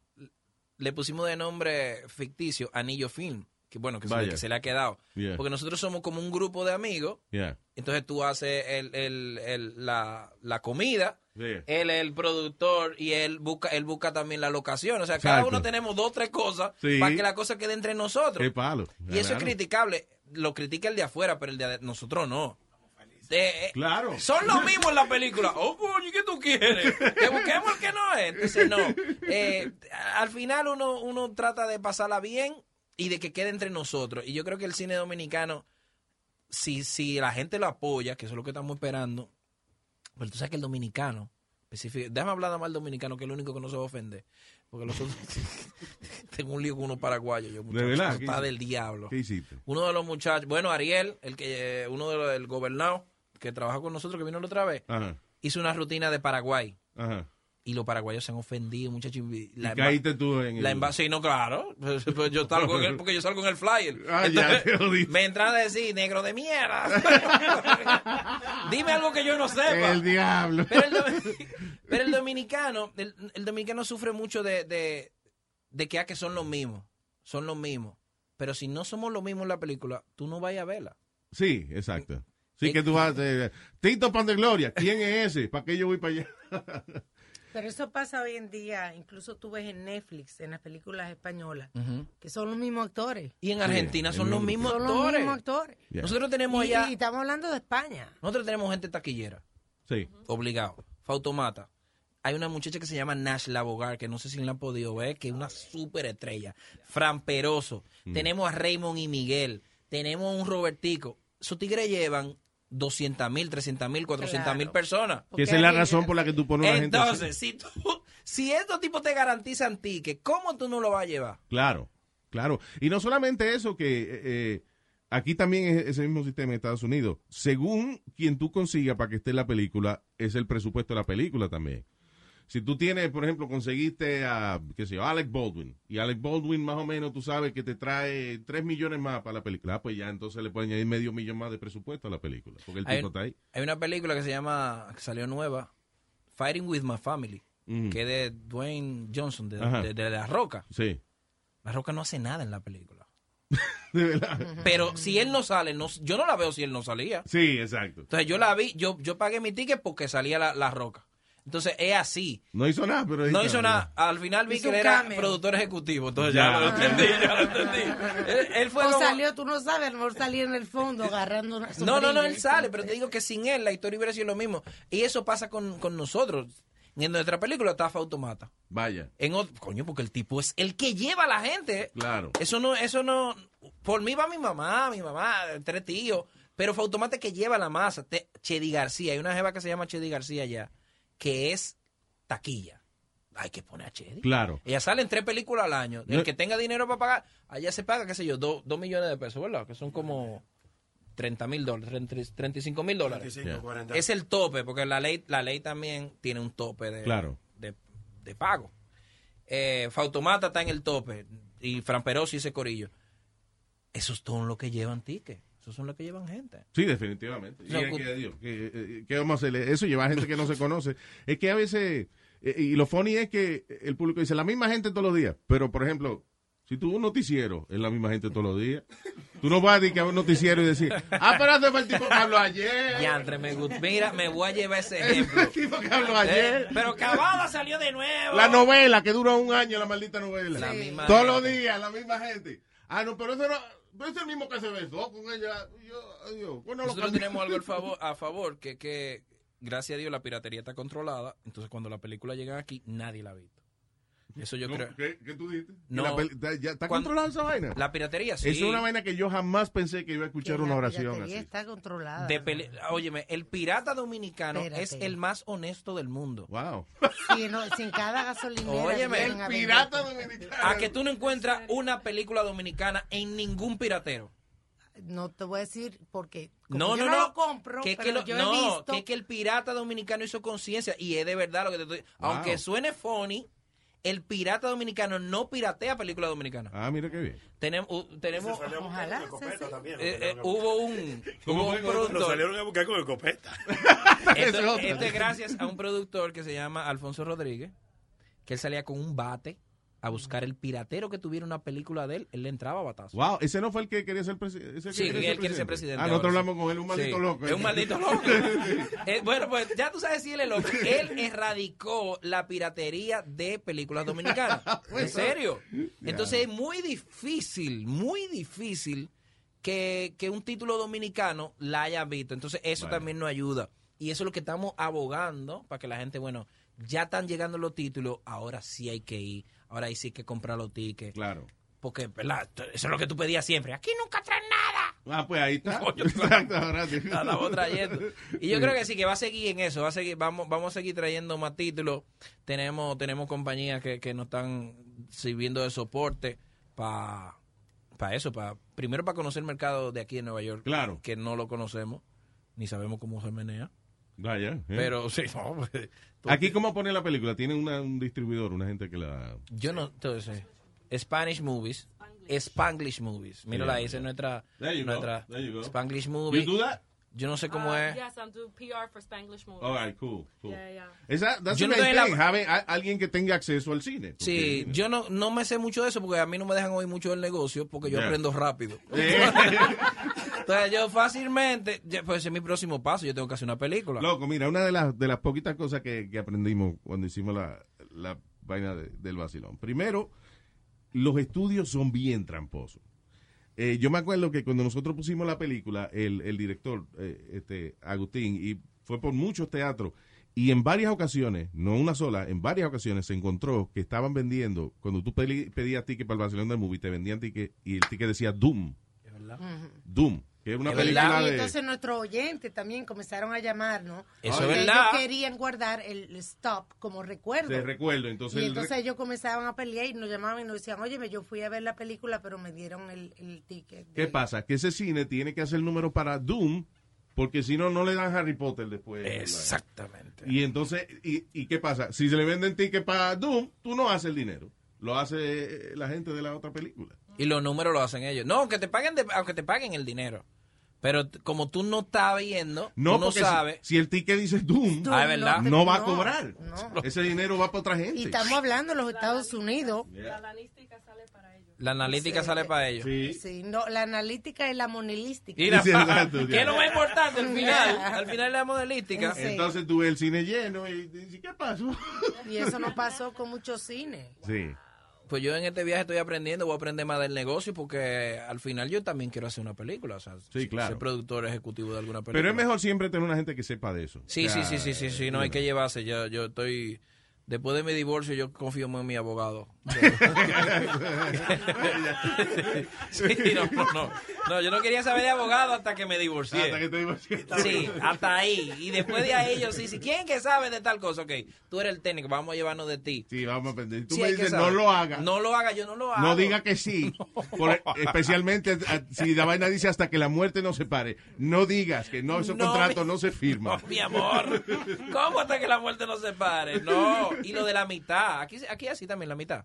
le pusimos de nombre ficticio Anillo Film, que bueno, que, se, Vaya. que se le ha quedado. Yeah. Porque nosotros somos como un grupo de amigos, Yeah. entonces tú haces el, el- el- la, la comida, Él es el productor y él busca, él busca también la locación. O sea, cada Exacto. uno tenemos dos, tres cosas Sí. para que la cosa quede entre nosotros. Qué palo. Y eso es criticable. Lo critica el de afuera, pero el de nosotros no. Eh, eh, Claro. Son los mismos en la película. Oh, coño, ¿qué tú quieres? Que busquemos el que no es. Entonces, no. Eh, al final uno, uno trata de pasarla bien y de que quede entre nosotros. Y yo creo que el cine dominicano, si, si la gente lo apoya, que eso es lo que estamos esperando, pero tú sabes que el dominicano, específico, déjame hablar nada más del dominicano, que es el único que no se va a ofender. Porque los otros, tengo un lío con unos paraguayos. Yo, muchacho, verdad? eso ¿Qué está del diablo. ¿Qué hiciste? Uno de los muchachos, bueno, Ariel, el que eh, uno de del gobernado, que trabaja con nosotros, que vino la otra vez, Ajá. hizo una rutina de Paraguay. Ajá. Y los paraguayos se han ofendido, muchachos. La Y caíste tú en la el- emba- sí, no, claro. Pues, pues yo salgo en el, porque yo salgo en el flyer. Ah, ya, te me entran a decir, negro de mierda. Dime algo que yo no sepa. El diablo. Pero el, do- pero el dominicano, el, dominicano sufre mucho de, de, de que, ah, que son los mismos. Son los mismos. Pero si no somos los mismos en la película, tú no vayas a verla. Sí, exacto. Sí, que tú vas. eh, Tito Pan de Gloria. ¿Quién es ese? ¿Para qué yo voy para allá? Pero eso pasa hoy en día, incluso tú ves en Netflix, en las películas españolas, que son los mismos actores. Y en Argentina son los mismos Son actores. los mismos actores. Yeah. Nosotros tenemos Y, allá, y estamos hablando de España. nosotros tenemos gente taquillera, Sí. obligado. Fautomata. Hay una muchacha que se llama Nash Labogar, que no sé si la han podido ver, que es una súper estrella. Fran Peroso. Mm. Tenemos a Raymond y Miguel. Tenemos a un Robertico. Esos tigres llevan 200 mil, 300 mil, 400 mil Claro. personas. Que esa es la razón por la que tú pones a la gente. Entonces, si, tú, si estos tipos te garantizan tickets, ¿cómo tú no lo vas a llevar? Claro, claro. Y no solamente eso, que eh, eh, aquí también es ese mismo sistema en Estados Unidos. Según quien tú consigas para que esté en la película, es el presupuesto de la película también. Si tú tienes, por ejemplo, conseguiste a, qué sé yo, Alec Baldwin, y Alec Baldwin más o menos tú sabes que te trae 3 millones más para la película, ah, pues ya entonces le pueden añadir medio millón más de presupuesto a la película, porque el Hay, tipo está ahí. hay una película que se llama, que salió nueva, Fighting with My Family, que es de Dwayne Johnson, de, de- de La Roca. Sí, La Roca no hace nada en la película. de verdad. Pero si él no sale, no, yo no la veo si él no salía. Sí, exacto. Entonces yo la vi, yo, yo pagué mi ticket porque salía la, la Roca. Entonces es así. No hizo nada, pero... No hizo nada. Al final vi que era cameo. productor ejecutivo. Entonces Ya. ya, lo entendí, ya lo entendí. Él, él fue o como- salió, tú no sabes, a lo mejor salía en el fondo agarrando una No, no, no, él sale, pero te digo que sin él la historia hubiera sido lo mismo. Y eso pasa con, con nosotros. En nuestra película está Fautomata. Vaya, En otro, coño, porque el tipo es el que lleva a la gente. claro. Eso no, eso no. Por mí va mi mamá, mi mamá, tres tíos. Pero Fautomata es que lleva la masa. Te- Chedi García, hay una jeva que se llama Chedi García allá. Que es taquilla. Hay que poner a Chedi. Claro. Ella sale en tres películas al año. El No- que tenga dinero para pagar, allá se paga, qué sé yo, do- dos millones de pesos, ¿verdad? Que son como 30 mil dólares, 30 35 mil dólares. 35, 40. Es el tope, porque la ley, la ley también tiene un tope de, Claro. de, de pago. Eh, Fautomata está en el tope y Fran Perosi ese corillo. Esos son los que llevan tickets. Esos son los que llevan gente. Sí, definitivamente. Y No, que, que, eh, ¿qué vamos a hacerle? Eso lleva gente que no se conoce. Es que a veces, eh, y lo funny es que el público dice la misma gente todos los días. Pero, por ejemplo, si tú un noticiero, es la misma gente todos los días. Tú no vas a decir a un noticiero y decir, ah, pero ese fue el tipo que habló ayer. Diantre, me gusta. Mira, me voy a llevar ese ejemplo. El tipo que habló ayer. Eh, pero Cavada salió de nuevo. La novela, que duró un año, la maldita novela. La misma Todos gente. los días, la misma gente. Ah, no, pero ese no, es el mismo que se besó con ella. Yo, adiós. Bueno, lo Nosotros cambié. tenemos algo al favor, a favor, que, que gracias a Dios la piratería está controlada. Entonces cuando la película llega aquí, nadie la ha visto. Eso yo No, creo. ¿Qué, qué tú dices? No. ¿Está, ya- ¿está Cuando- controlada esa vaina? La piratería, sí. Es una vaina que yo jamás pensé que iba a escuchar una oración así. está controlada. De peli- Óyeme, el pirata dominicano Espérate. es el más honesto del mundo. Wow. Sí, no, sin cada gasolinera. Óyeme, vienen a vender. A que tú no encuentras una película dominicana en ningún piratero. No te voy a decir porque No, yo no, no, no. lo compro, que, es que pero lo- yo no, he visto que es que el pirata dominicano hizo conciencia y es de verdad lo que te estoy. Wow. Aunque suene funny, el pirata dominicano no piratea pelícuula dominicana. Ah, mira qué bien. Tenemos, uh, tenemos Ojalá, también. eh, eh, hubo un, ¿Cómo hubo un productor. salieron a buscar con escopeta. Esto, Ese es otro. esto es gracias a un productor que se llama Alfonso Rodríguez, que él salía con un bate a buscar el piratero que tuviera una película de él, él le entraba a batazo. Wow, ese no fue el que quería ser presidente. Sí, él quiere ser presidente. Ah, nosotros hablamos con él, un maldito Sí, loco. Es un maldito loco. Eh, bueno, pues ya tú sabes si él es loco. Él erradicó la piratería de películas dominicanas. en serio. Entonces es muy difícil, muy difícil que, que un título dominicano la haya visto. Entonces eso también nos ayuda. Y eso es lo que estamos abogando para que la gente, bueno, ya están llegando los títulos, ahora sí hay que ir, ahora sí hay que comprar los tickets. Claro. Porque, ¿verdad? Eso es lo que tú pedías siempre. Aquí nunca traen nada. Ah, pues ahí está. Coño, Exacto, ahora sí. La estamos trayendo. Y yo creo que sí, que va a seguir en eso. Va a seguir, vamos, vamos a seguir trayendo más títulos. Tenemos, tenemos compañías que, que nos están sirviendo de soporte para eso. para Primero para conocer el mercado de aquí en Nueva York. Claro. Que no lo conocemos, ni sabemos cómo se menea. Vaya. eh. Pero sí, no, pues, Aquí, ¿cómo pone la película? Tiene una- un distribuidor, una gente que la. Yo no, entonces, Spanish movies, Spanglish movies. Mírala ahí, esa es nuestra, There you go, nuestra there you go. Spanglish movie. You do that? Yo no sé cómo Uh, es. Yes, I do PR for Spanglish movies. All right, cool, cool. Yeah, yeah. Esa, that's Yo the no main doy la- thing, having a- alguien que tenga acceso al cine. Sí, yo no, no me sé mucho de eso porque a mí no me dejan oír mucho del negocio porque yo Yeah. aprendo rápido. Entonces yo fácilmente, pues ese es mi próximo paso, yo tengo que hacer una película. Loco, mira, una de las, de las poquitas cosas que, que aprendimos cuando hicimos la, la vaina de- del vacilón. Primero, los estudios son bien tramposos. Eh, yo me acuerdo que cuando nosotros pusimos la película, el, el director, eh, este Agustín, y fue por muchos teatros, y en varias ocasiones, no una sola, en varias ocasiones se encontró que estaban vendiendo, cuando tú pedías ticket para el vacilón del movie, te vendían ticket y el ticket decía Doom. Doom, que es una Es película verdad. Y de... entonces nuestros oyentes también comenzaron a llamarnos. Eso porque es verdad. Ellos querían guardar el stop como recuerdo. De recuerdo, entonces y el entonces ellos comenzaban a pelear y nos llamaban y nos decían, oye, yo fui a ver la película, pero me dieron el, el ticket. ¿Qué pasa? Que ese cine tiene que hacer el número para Doom, porque si no, no le dan Harry Potter después. Exactamente. Y entonces, ¿y, y qué pasa? Si se le venden tickets para Doom, tú no haces el dinero. Lo hace la gente de la otra película. Y los números lo hacen ellos. No, aunque te paguen, de- aunque te paguen el dinero. Pero como tú no estás viendo, No, tú no si- sabes. si, el ticket dice Doom, Ah, es verdad. no va a No, cobrar. no. Ese dinero va para otra gente. Y estamos hablando de los Estados Unidos. La analítica sale para ellos. Sí, no, la analítica y la monilística. Y la- Sí, exacto, ¿Qué ya. es lo más importante al final? Al final de la modelística. Entonces tú ves el cine lleno y dices, ¿qué pasó? Y eso no pasó con muchos cines. Sí. Pues yo en este viaje estoy aprendiendo, voy a aprender más del negocio porque al final yo también quiero hacer una película, o sea, Sí, claro. ser productor ejecutivo de alguna película. Pero es mejor siempre tener una gente que sepa de eso. Sí, O sea, sí, sí, sí, sí, sí, no hay que llevarse. Yo, yo estoy, después de mi divorcio, yo confío en mi abogado. Sí, no, no, no. No, yo no quería saber de abogado hasta que me divorcié. Hasta que te divorciaste. Sí, hasta ahí. Y después de ahí, yo sí, sí. ¿Quién que sabe de tal cosa? Ok, tú eres el técnico, vamos a llevarnos de ti. Sí, vamos a aprender. Tú Sí, me dices, no lo hagas. No lo haga, yo no lo hago. No diga que sí. Por- especialmente si la vaina dice hasta que la muerte nos separe. No digas que no, ese No, contrato mi- no se firma. No, mi amor. ¿Cómo hasta que la muerte nos separe? No. Y lo de la mitad. Aquí, aquí así también, la mitad.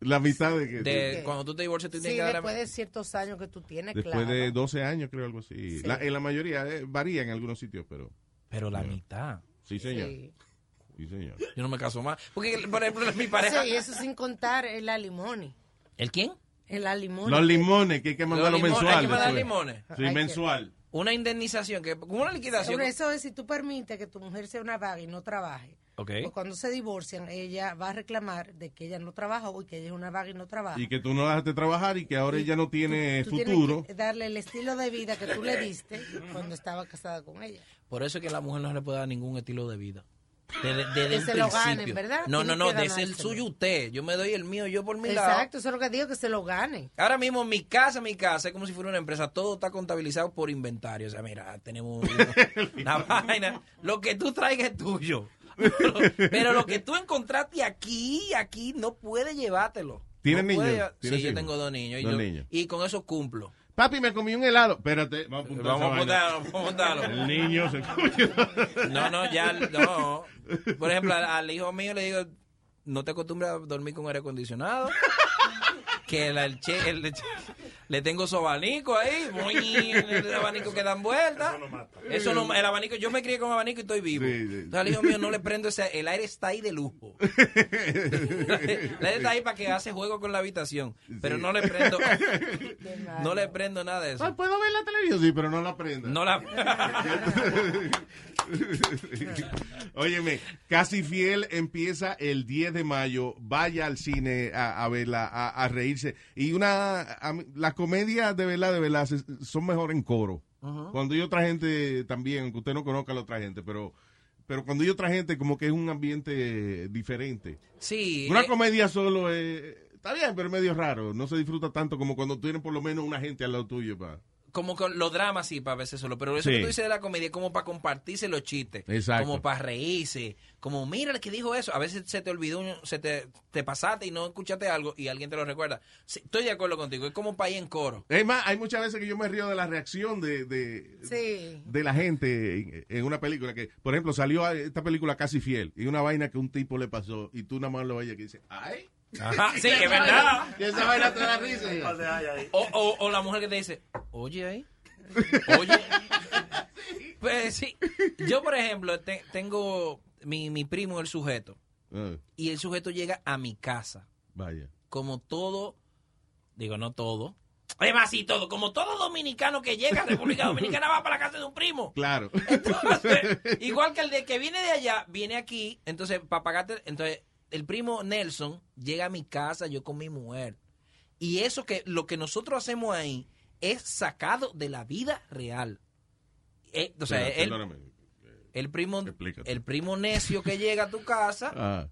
La mitad de que. De cuando tú te divorcias, tú Sí, tienes que dar la después de ciertos años que tú tienes, Después claro. de 12 años, creo, algo así. Sí. La- en la mayoría, eh, varía en algunos sitios, pero. Pero la mitad. Sí, señor. Sí. Sí, señor. Yo no me caso más. Porque, por ejemplo, mi pareja. Sí, eso sin contar el alimony. ¿El quién? El alimony. Los limones, que hay que limones, mensuales. Hay que mandar eso es. limones. Sí, Hay que- mensual. Una indemnización, que como una liquidación. Sobre eso es si tú permites que tu mujer sea una vaga y no trabaje. Ok. Pues cuando se divorcian, ella va a reclamar de que ella no trabajó y que ella es una vaga y no trabaja. Y que tú no la dejaste trabajar y que ahora ella no tiene Tú futuro. que darle el estilo de vida que tú le diste cuando estaba casada con ella. Por eso es que a la mujer no le puede dar ningún estilo de vida. Desde, desde Que el se lo ganen, ¿verdad? No, no, no, desde el suyo usted. Yo me doy el mío, yo por mi lado. Exacto, eso es lo que digo, que se lo gane. Ahora mismo mi casa, mi casa, es como si fuera una empresa. Todo está contabilizado por inventario. O sea, mira, tenemos una vaina. Lo que tú traigas es tuyo. Pero, pero lo que tú encontraste aquí, aquí, no puedes llevártelo. ¿Tienes No niños? Sí, ¿Tienes yo tengo dos niños. Y, Dos yo- niños. y con eso cumplo. Papi, me comí un helado. Espérate, vamos a apuntarlo, vamos a apuntarlo. El niño se comió. No, no, ya no. Por ejemplo, al, al hijo mío le digo, no te acostumbres a dormir con aire acondicionado. Que el, che- el- le tengo su abanico ahí, muy, el abanico que dan vueltas. Eso no, el abanico, yo me crié con abanico y estoy vivo. Entonces al hijo mío no le prendo ese, el aire está ahí de lujo. el aire está ahí para que hace juego con la habitación, pero no le prendo, no le prendo nada de eso. Ay, ¿Puedo ver la televisión? Sí, pero no la prenda. No la. Óyeme, Casi Fiel empieza el 10 de mayo. Vaya al cine a, a verla, a, a reírse. Y una, a las comedias de verdad, de verdad, son mejor en coro. Cuando hay otra gente también, aunque usted no conozca a la otra gente, pero, pero cuando hay otra gente, como que es un ambiente diferente. Sí. Una eh, comedia solo es, está bien, pero es medio raro. No se disfruta tanto como cuando tienes por lo menos una gente al lado tuyo. Pa. Como con los dramas sí, para veces solo, pero eso Sí. que tú dices de la comedia es como para compartirse los chistes, Exacto. como para reírse, como mira el que dijo eso, a veces se te olvidó, se te, te pasaste y no escuchaste algo y alguien te lo recuerda. Sí, estoy de acuerdo contigo, es como para ir en coro. Es más, hay muchas veces que yo me río de la reacción de, de, Sí. de la gente en, en una película. que Por ejemplo, salió esta película Casi Fiel y una vaina que un tipo le pasó y tú nada más lo oyes que dice, ¡ay! Ajá, sí, es verdad. Y esa vaina te da risa. O, o, o la mujer que te dice, oye ahí, oye. Pues sí, yo por ejemplo te- tengo mi, mi primo el sujeto Ah, y el sujeto llega a mi casa. vaya. como todo, digo no todo, además sí todo, como todo dominicano que llega a República Dominicana va para la casa de un primo. Claro. Entonces, igual que el de que viene de allá, viene aquí, entonces para pagarte, entonces el primo Nelson llega a mi casa, yo con mi mujer. Y eso que lo que nosotros hacemos ahí es sacado de la vida real. Eh, o sea, Pero, el, primo Explícate. el primo necio que llega a tu casa, Ah,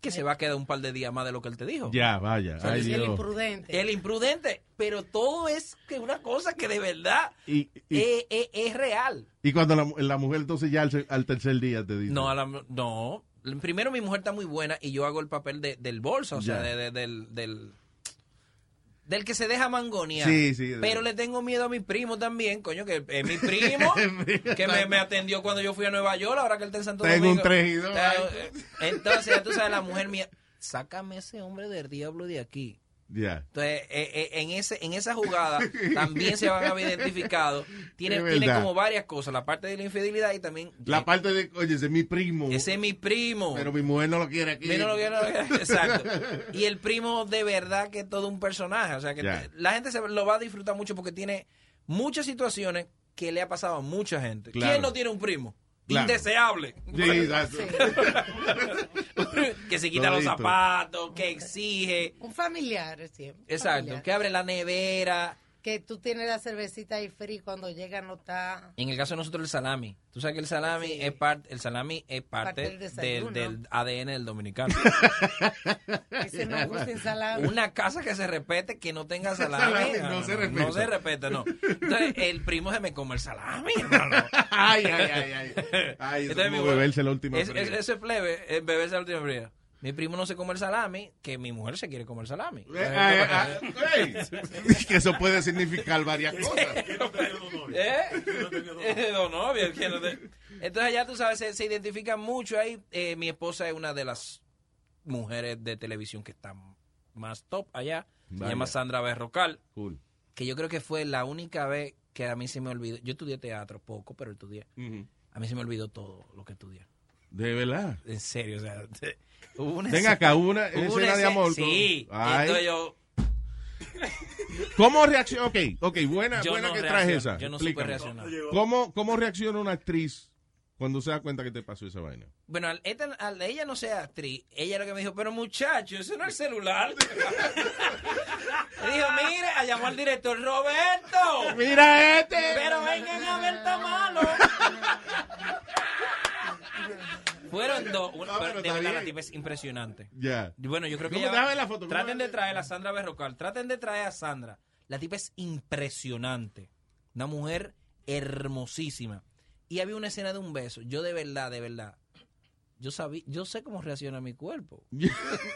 que se va a quedar un par de días más de lo que él te dijo. ya, vaya. Ay, el Dios. imprudente. El imprudente, pero todo es que una cosa que de verdad Y, y, es, es- es real. y cuando la, la mujer entonces ya al, al tercer día te dice. No, a la- no. Primero mi mujer está muy buena y yo hago el papel de- del bolso, o sea, de- de- del, del, del que se deja mangonear. Sí, sí. Pero le tengo miedo a mi primo también, coño, que es mi primo, que me, me atendió cuando yo fui a Nueva York, ahora que él está en Santo Tengo Domingo. un Está- ay. Entonces, ya tú sabes, la mujer mía, sácame ese hombre del diablo de aquí. Ya. Entonces, eh, eh, en ese en esa jugada también se van a ver identificados. Tiene, Es tiene como varias cosas, la parte de la infidelidad y también... La parte de, oye, ese es mi primo. Ese es mi primo. Pero mi mujer no lo quiere aquí. Mira lo que- Exacto. Y el primo de verdad que es todo un personaje. O sea, que la gente se lo va a disfrutar mucho porque tiene muchas situaciones que le ha pasado a mucha gente. Claro. ¿Quién no tiene un primo? Claro. Indeseable. Sí, exacto. que se quita los zapatos, que exige. Un familiar siempre. Exacto, familiar. que abre la nevera, Que tú tienes la cervecita ahí free cuando llega no está... En el caso de nosotros el salami. Tú sabes que el salami es parte, el salami es parte, Parte del del, del ADN del dominicano. Ese no gusta en salami. Una casa que se repete que no tenga salami. Salami ah, no se respeta. No se respeta, no. Entonces, el primo se me come el salami, hermano. Ay, ay, ay, ay. Ay, eso Entonces, es como beberse la última es- fría. es- Ese plebe es beberse la última fría. Mi primo no se come el salami, que mi mujer se quiere comer el salami. Eh, ah, ah, ey. que eso puede significar varias cosas. ¿Eh? Eh, Dos novias, que no Entonces ya tú sabes, se, se identifican mucho ahí. Eh, mi esposa es una de las mujeres de televisión que están más top allá. Se Vaya. llama Sandra Berrocal. Cool. Que yo creo que fue la única vez que a mí se me olvidó. Yo estudié teatro poco, pero estudié. A mí se me olvidó todo lo que estudié. De verdad. En serio, o sea. te- hubo una Venga acá, una hubo escena de amor. Sí. Entonces yo. ¿Cómo reacciona? Ok, ok, buena, Yo buena no que traes esa. yo no supe reaccionar. ¿Cómo, ¿Cómo reacciona una actriz cuando se da cuenta que te pasó esa vaina? Bueno, al, esta- al- ella no sea actriz, ella lo que me dijo, pero muchacho, ese no es el celular. Le dijo, mire, a llamar al director, Roberto. Mira este. Pero vengan a ver, está malo. Fueron dos. una- pero pero de verdad, la tipa es impresionante. Ya. Bueno, yo creo que ¿Cómo? ella- Déjame la foto, ¿cómo Traten de traer a Sandra Berrocal. Traten de traer a Sandra. La tipa es impresionante. Una mujer hermosísima. Y había una escena de un beso. Yo de verdad, de verdad. Yo sabía, yo sé cómo reacciona mi cuerpo.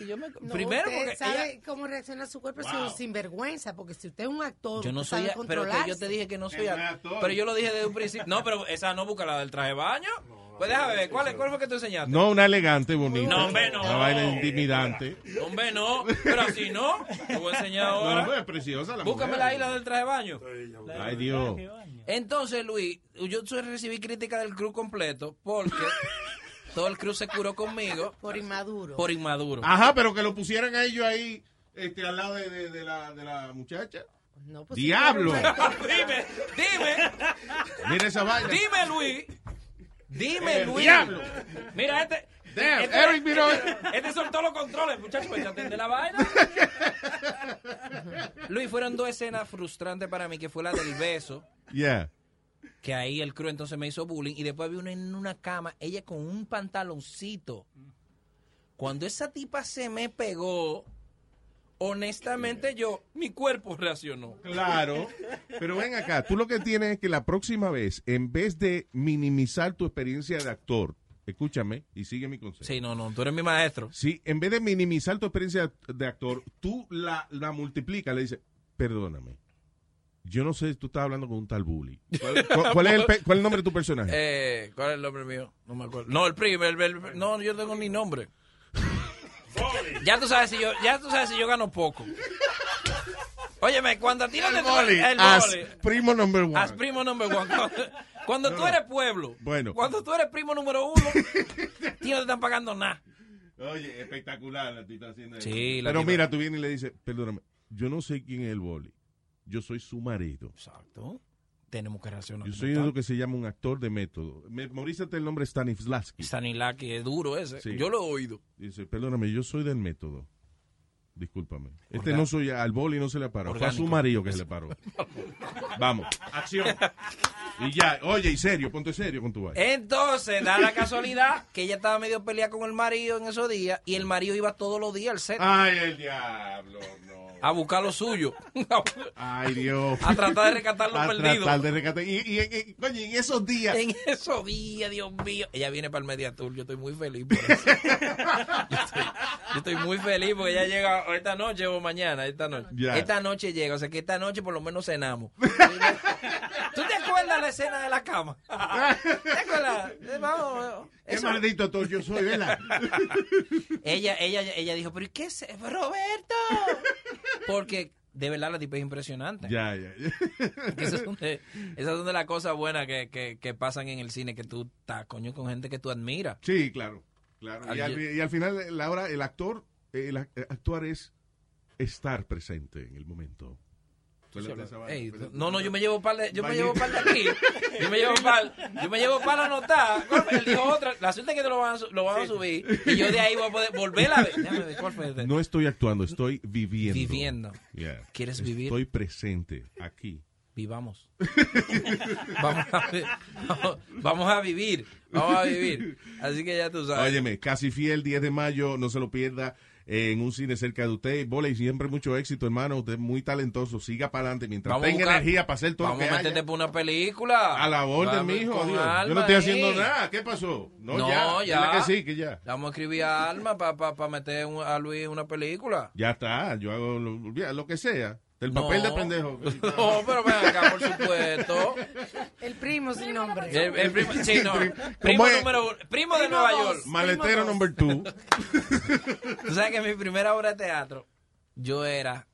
Y yo me- No, primero usted porque sabe ella- cómo reacciona su cuerpo Wow. sin sinvergüenza, porque si usted es un actor, yo no soy, pero que yo te dije que no soy, Que no a- es actor. pero yo lo dije desde un principio. No, pero esa no busca la del traje de baño. Pues déjame ver, ¿cuál, cuál fue que tú enseñaste? No, una elegante, bonita. No, hombre, no. Una vaina intimidante. Hombre, no, pero así no. Te voy a enseñar No, ahora. hombre, es preciosa la Búscame mujer. la isla del traje de baño. Ay, Dios. Entonces, Luis, yo recibí crítica del crew completo porque todo el crew se curó conmigo Por inmaduro. por inmaduro. Ajá, pero que lo pusieran a ellos ahí este, al lado de, de- de la, de la muchacha. No, pues, Diablo. dime, dime, Mira esa vaina. dime, Luis. Dime, Luis. diablo. Mira, este. Damn, este, Eric, mira. Este soltó los controles, muchachos, pues atende la vaina. Luis, fueron dos escenas frustrantes para mí, que fue la del beso. Yeah. que ahí el crew entonces me hizo bullying y después vi una en una cama, ella con un pantaloncito. Cuando esa tipa se me pegó, honestamente yo, mi cuerpo reaccionó. Claro. Pero ven acá, tú lo que tienes es que la próxima vez, en vez de minimizar tu experiencia de actor, escúchame y sigue mi consejo. Sí, no, no, tú eres mi maestro. Sí, en vez de minimizar tu experiencia de actor, tú la, la multiplicas, le dices, perdóname. Yo no sé, tú estás hablando con un tal bully. ¿Cuál, cuál- cuál es, el, cuál es el nombre de tu personaje? Eh, ¿Cuál es el nombre mío? No me acuerdo. No, el primo, el- el- no, yo no tengo ni nombre. Ya tú sabes si yo, ya tú sabes si yo gano poco. Óyeme, cuando a ti no te Boli, el as boli. primo number one. As primo number one. Cuando, cuando tú eres pueblo, Bueno. cuando tú eres primo número uno, tío, no te están pagando nada. Oye, espectacular la tita haciendo eso. Sí, la Pero mira, tú vienes y le dices, perdóname, yo no sé quién es el boli. Yo soy su marido. Exacto. Tenemos que reaccionar. Yo soy lo que se llama un actor de método. Memorízate el nombre Stanislavski. Stanislavski es duro ese. Sí. Yo lo he oído. Dice, perdóname, yo soy del método. Discúlpame. Este no soy, al boli no se le paró. Fue a su Orgánico. marido que se le paró. Vamos, acción. Y ya, oye, y serio, ponte serio con tu vaina. Entonces, da la casualidad que ella estaba medio peleada con el marido en esos días y el marido iba todos los días al set Ay, el diablo, no. A buscar lo suyo. Ay, Dios. A tratar de rescatar lo A perdido. tratar de rescatar. Y, y, y- coño, en esos días. En esos días, Dios mío. Ella viene para el Media Tour. Yo estoy muy feliz por eso. yo, estoy, yo estoy muy feliz porque ella llega esta noche o mañana. Esta noche. Esta noche llega. O sea que esta noche por lo menos cenamos. ¿Tú te acuerdas la escena de la cama? ¿Te acuerdas? Eh, Vamos. Qué eso- maldito actor yo soy, ¿verdad? ella, ella, ella dijo, pero ¿y qué es? Roberto. Porque de verdad la tipa es impresionante. ya, ya. Esas son, de, esas son de las cosas buenas que, que, que pasan en el cine, que tú estás, coño, con gente que tú admiras. Sí, claro. claro. Y, al, y al final, la hora, el actor, el ac- actuar es estar presente en el momento. Ey, espérate. no, no, yo me llevo par de, yo me llevo par de aquí. Yo me llevo par, yo me llevo par anotar. Él dijo otra. La suerte es que te lo van a, lo van a subir. Y yo de ahí voy a poder volver a ver. Déjame ver, ¿cuál fue este? No estoy actuando, estoy viviendo. Viviendo. Yeah. ¿Quieres vivir? Estoy presente aquí. Vivamos. vamos, a, vamos, vamos a vivir. Vamos a vivir. Así que ya tú sabes. Óyeme, casi fiel, 10 de mayo, no se lo pierda en un cine cerca de usted. Bola y siempre mucho éxito, hermano. Usted es muy talentoso. Siga para adelante mientras Vamos a tenga buscar- energía para hacer todo lo Vamos que a haya. meterte por una película. A la orden, Vamos mijo. Dios. Yo Alma no estoy haciendo nada. ¿Qué pasó? No, No, ya. ya. Que sí, que ya. Vamos a escribir a Alma para pa, pa meter un- a Luis en una película. Ya está. Yo hago lo, lo que sea. Del No. papel de pendejo. No, pero ven acá, por supuesto. El primo sin nombre. El, el primo, sí, no. ¿Cómo Primo es? número uno. Primo de Primo Nueva dos. York. Maletero number two. Tú sabes que en mi primera obra de teatro, yo era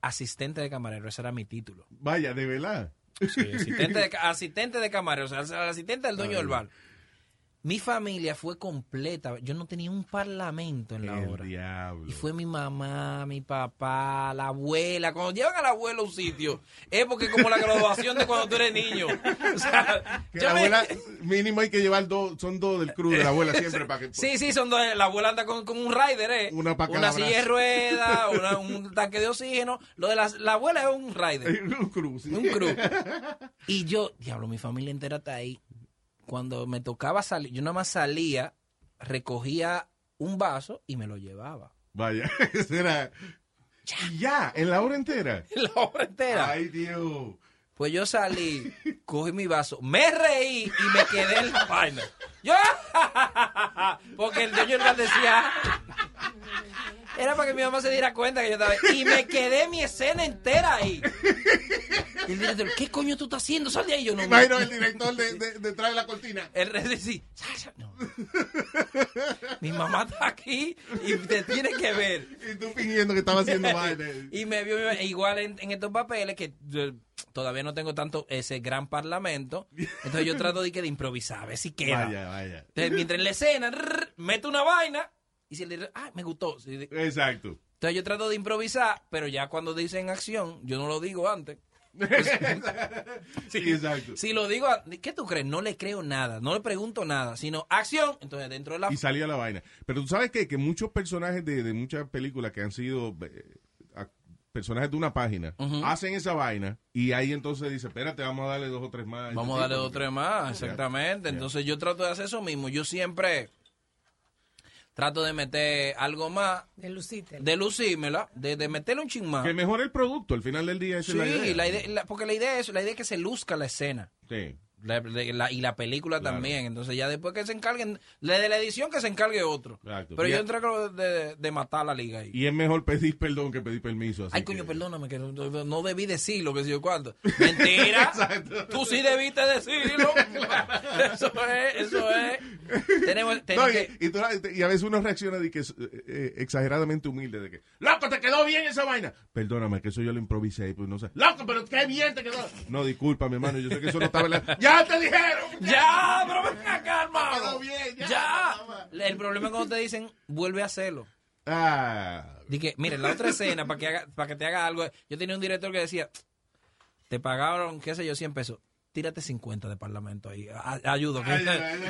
asistente de camarero. Ese era mi título. Vaya, de verdad. Sí, asistente de, ca- asistente de camarero. O sea, el asistente del dueño del bar. Mi familia fue completa. Yo no tenía un parlamento en la El obra. diablo. Y fue mi mamá, mi papá, la abuela. Cuando llevan a la abuela a un sitio, es porque como la graduación de cuando tú eres niño. O sea, Que la me- abuela, mínimo hay que llevar dos, son dos del crew de la abuela siempre para que... Sí, sí, son dos. La abuela anda con, con un rider, ¿eh? Una pa' cada silla de ruedas, una- un tanque de oxígeno. Lo de la, la abuela es un rider. un sí. Un crew. Y yo, diablo, mi familia entera está ahí. Cuando me tocaba salir, yo nada más salía, recogía un vaso y me lo llevaba. Vaya, ese era... Ya, en la hora entera. La obra entera. Ay, Dios. Pues yo salí, cogí mi vaso, me reí y me quedé en la vaina. Yo, porque el dueño bar decía, era para que mi mamá se diera cuenta que yo estaba. Y me quedé mi escena entera ahí. Y el director, ¿qué coño tú estás haciendo? Sal de ahí. Yo no Imagino el director de, de- detrás de la cortina. El rey sí, no. Mi mamá está aquí y te tiene que ver. Y tú fingiendo que estaba haciendo vaina. y me vio e igual en, en estos papeles que yo todavía no tengo tanto ese gran parlamento. Entonces yo trato de, que de improvisar, a ver si queda. Vaya, vaya. Entonces, mientras en la escena, rrr, meto una vaina y si le ah, me gustó. Exacto. Entonces yo trato de improvisar, pero ya cuando dicen acción, yo no lo digo antes. Sí, exacto. Si lo digo, a- ¿qué tú crees? No le creo nada, no le pregunto nada, sino acción. Entonces dentro de la Y salía la vaina. Pero tú sabes qué? que muchos personajes de, de muchas películas que han sido eh, a- personajes de una página hacen esa vaina y ahí entonces dice, espérate, vamos a darle dos o tres más. Vamos a darle dos o tres más, exactamente. Entonces yo trato de hacer eso mismo. Yo siempre trato de meter algo más, De Lucite. de lucírmela, de, de meterle un ching más. Que mejore el producto, al final del día esa Sí, es la idea. la idea- la- porque la idea es la idea es que se luzca la escena. Sí. La- la- la- y la película Claro. también. Entonces ya después que se encarguen, de la edición que se encargue otro. Exacto. Pero Y- yo entrego de, de matar la liga ahí. Y es mejor pedir perdón que pedir permiso. así Ay, que- coño, perdóname, que no, no debí decirlo, que sé yo cuánto. Mentira. Tú sí debiste decirlo. Eso es, eso es. Tenemos, No, y, que... y tú- y a veces uno reacciona de que es eh, eh, exageradamente humilde, de que, loco, te quedó bien esa vaina. Perdóname, que eso yo lo improvisé, y pues no sé. Loco, pero qué bien te quedó. No, disculpa, mi hermano, yo sé que eso no estaba en la... ¡Ya te dijeron! Ya, pero ven acá, hermano. Bien, ya. Ya. El problema es cuando te dicen, vuelve a hacerlo. Ah, Dije, mire, la otra escena, para que, haga, para que te haga algo, yo tenía un director que decía, te pagaron, qué sé yo, 100 pesos. Tírate 50 de parlamento ahí. Ayudo. Ay,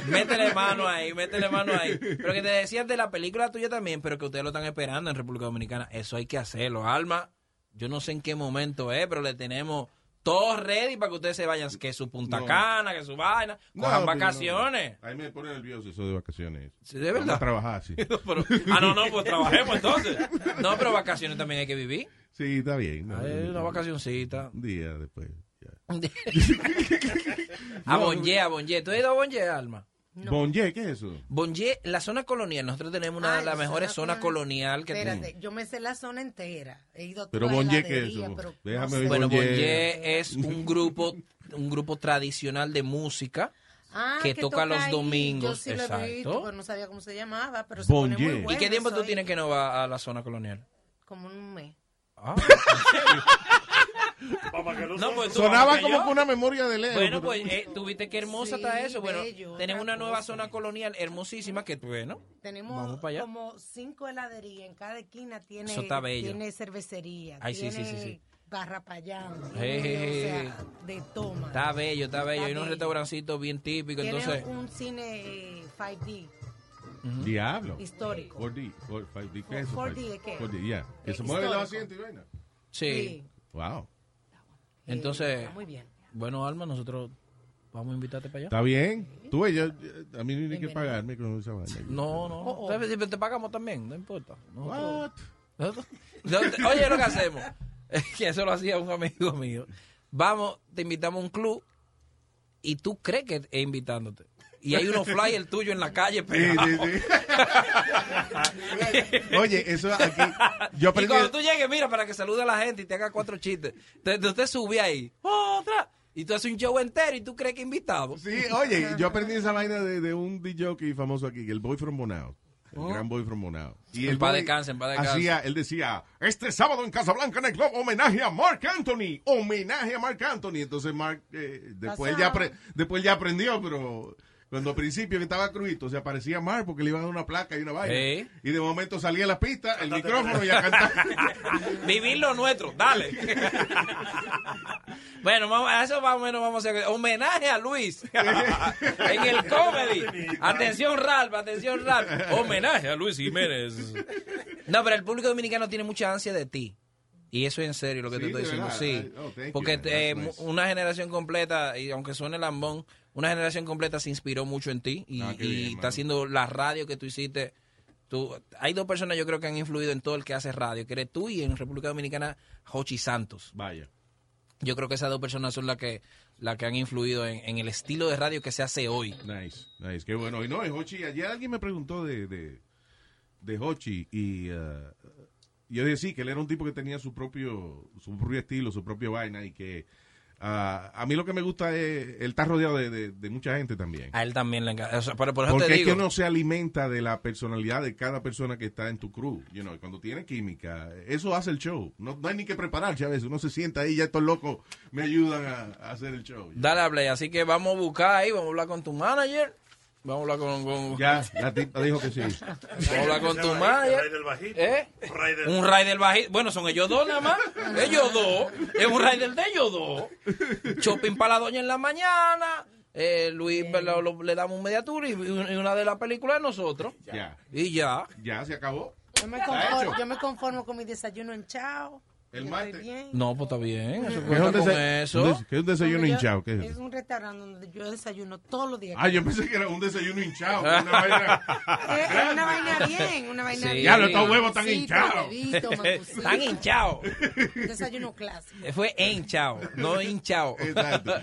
métele mano ahí, métele mano ahí. Pero que te decían de la película tuya también, pero que ustedes lo están esperando en República Dominicana. Eso hay que hacerlo. Alma, yo no sé en qué momento es, pero le tenemos todo ready para que ustedes se vayan, que su Punta No. Cana, que su vaina, cojan vacaciones. no. Ahí me pone nervioso eso de vacaciones. Sí, de Vamos verdad. a trabajar, sí. Pero- ah, no, no, pues trabajemos entonces. No, pero vacaciones también hay que vivir. Sí, está bien. una vacacioncita. Un día después. A No, Bonje, a Bonje. ¿Tú has ido a Bonje, Alma? Bonje, ¿qué es eso? Bonje, la zona colonial. Nosotros tenemos una de las mejores zona zonas colonial que Espérate, tenemos. yo me sé la zona entera. He ido a Pero Bonje, ¿qué es eso? pero Déjame no ver. Bueno, Bonje. Es un grupo, un grupo tradicional de música Ah, que toca los ahí. domingos. Yo sí lo he Exacto. visto, pero no sabía cómo se llamaba, pero se pone muy Bonje. bueno. ¿Y qué tiempo tú soy tienes que no va a la zona colonial? Como un mes. Ah. No pues tú Sonaba como yo. que una memoria de lejos. Bueno, pues eh, tuviste que hermosa Sí, está eso. Bueno, bello, tenemos una nueva cosa. zona colonial hermosísima que, bueno, Tenemos Vamos para allá. como cinco heladerías. En cada esquina tiene, Eso está bello. tiene cervecería. Ay, sí, sí, tiene sí, sí. garrapayando. Hey, hey, hey. O sea, de toma. Está bello, está bello. Está Hay unos restaurancitos bien típicos, Tiene entonces... un cine eh, 5D. Diablo. Histórico. 4D, 4, 5D, ¿qué es eso? 4D, ¿qué? 4D, ya. Que Eh, se mueven los histórico. asientos y vaina. Sí. Wow. Entonces, está muy bien. bueno, Alma, nosotros vamos a invitarte para allá. ¿Está bien? Tú yo, a mí no hay que pagarme con esa vaina. No, no. Oh, Te, te pagamos también, no importa. Nosotros- Oye, lo que hacemos, es que eso lo hacía un amigo mío. Vamos, te invitamos a un club y tú crees que es invitándote. Y hay unos flyers tuyos en la calle pegados. Oye, eso aquí. Yo y cuando tú llegues, mira, para que salude a la gente y te haga cuatro chistes. Entonces usted sube ahí, otra. Y tú haces un show entero y tú crees que invitado. Sí, oye, yo aprendí esa vaina de, de un DJ famoso aquí, el Boy from Bonao. El Oh. gran Boy from Bonao. En el en paz descanse. Hacía, él decía, este sábado en Casablanca en el club, homenaje a Mark Anthony. Homenaje a Mark Anthony. Entonces Mark, eh, después, él ya apre- después él ya aprendió, pero cuando al principio que estaba crudito, se aparecía Mark porque le iban a dar una placa y una vaina. Y de momento salía la pista, el micrófono y a cantar. Vivir lo nuestro, dale. bueno, vamos, a eso más o menos vamos a hacer. Homenaje a Luis en el comedy. Atención, Ralph, atención, Ralph. Homenaje a Luis Jiménez. No, pero el público dominicano tiene mucha ansia de ti. Y eso es en serio lo que Sí, te estoy diciendo, verdad. sí. Oh, Porque eh, nice. una generación completa, y aunque suene lambón, una generación completa se inspiró mucho en ti y, Ah, qué y bien, está haciendo la radio que tú hiciste. Tú, hay dos personas yo creo que han influido en todo el que hace radio, que eres tú y en República Dominicana, Hochi Santos. Vaya. Yo creo que esas dos personas son las que, las que han influido en, en el estilo de radio que se hace hoy. Nice, nice, qué bueno. Y no, Hochi, ayer alguien me preguntó de, de, de Hochi y uh, yo decía sí, que él era un tipo que tenía su propio, su propio estilo, su propio vaina y que uh, a mí lo que me gusta es, él está rodeado de, de- de mucha gente también. A él también le encanta. O sea, pero por eso Porque te es que uno se alimenta de la personalidad de cada persona que está en tu crew. You know, cuando tiene química, eso hace el show. No, no hay ni que prepararse a veces. Uno se sienta ahí, ya estos locos me ayudan a, a hacer el show. Dale a play. Así que vamos a buscar ahí, vamos a hablar con tu manager. Vamos a hablar con. con- Ya, la tipa dijo que sí. Vamos a hablar con tu El manager. rey del bajito. ¿Eh? Un rey del- Un bajito. Bueno, son ellos dos nada más. Ellos dos. Es un rider de ellos dos. Shopping para la doña en la mañana. Eh, Luis lo- lo- le damos un media tour y, y una de las películas de nosotros. Ya. Y ya. Ya se acabó. Yo me, conformo, yo me conformo con mi desayuno en chao. El martes. No, pues está bien. Eso ¿Qué es un eso. qué es un desayuno yo- hinchado? ¿Qué es un restaurante donde yo desayuno todos los días. Ah, yo pensé que era un desayuno hinchado. Una vaina. Es es una vaina bien, una vaina Sí. bien. Diablo, estos huevos tan Macucito, hinchados. Están hinchados. Un desayuno clásico. Fue hinchado, no hinchado. Exacto.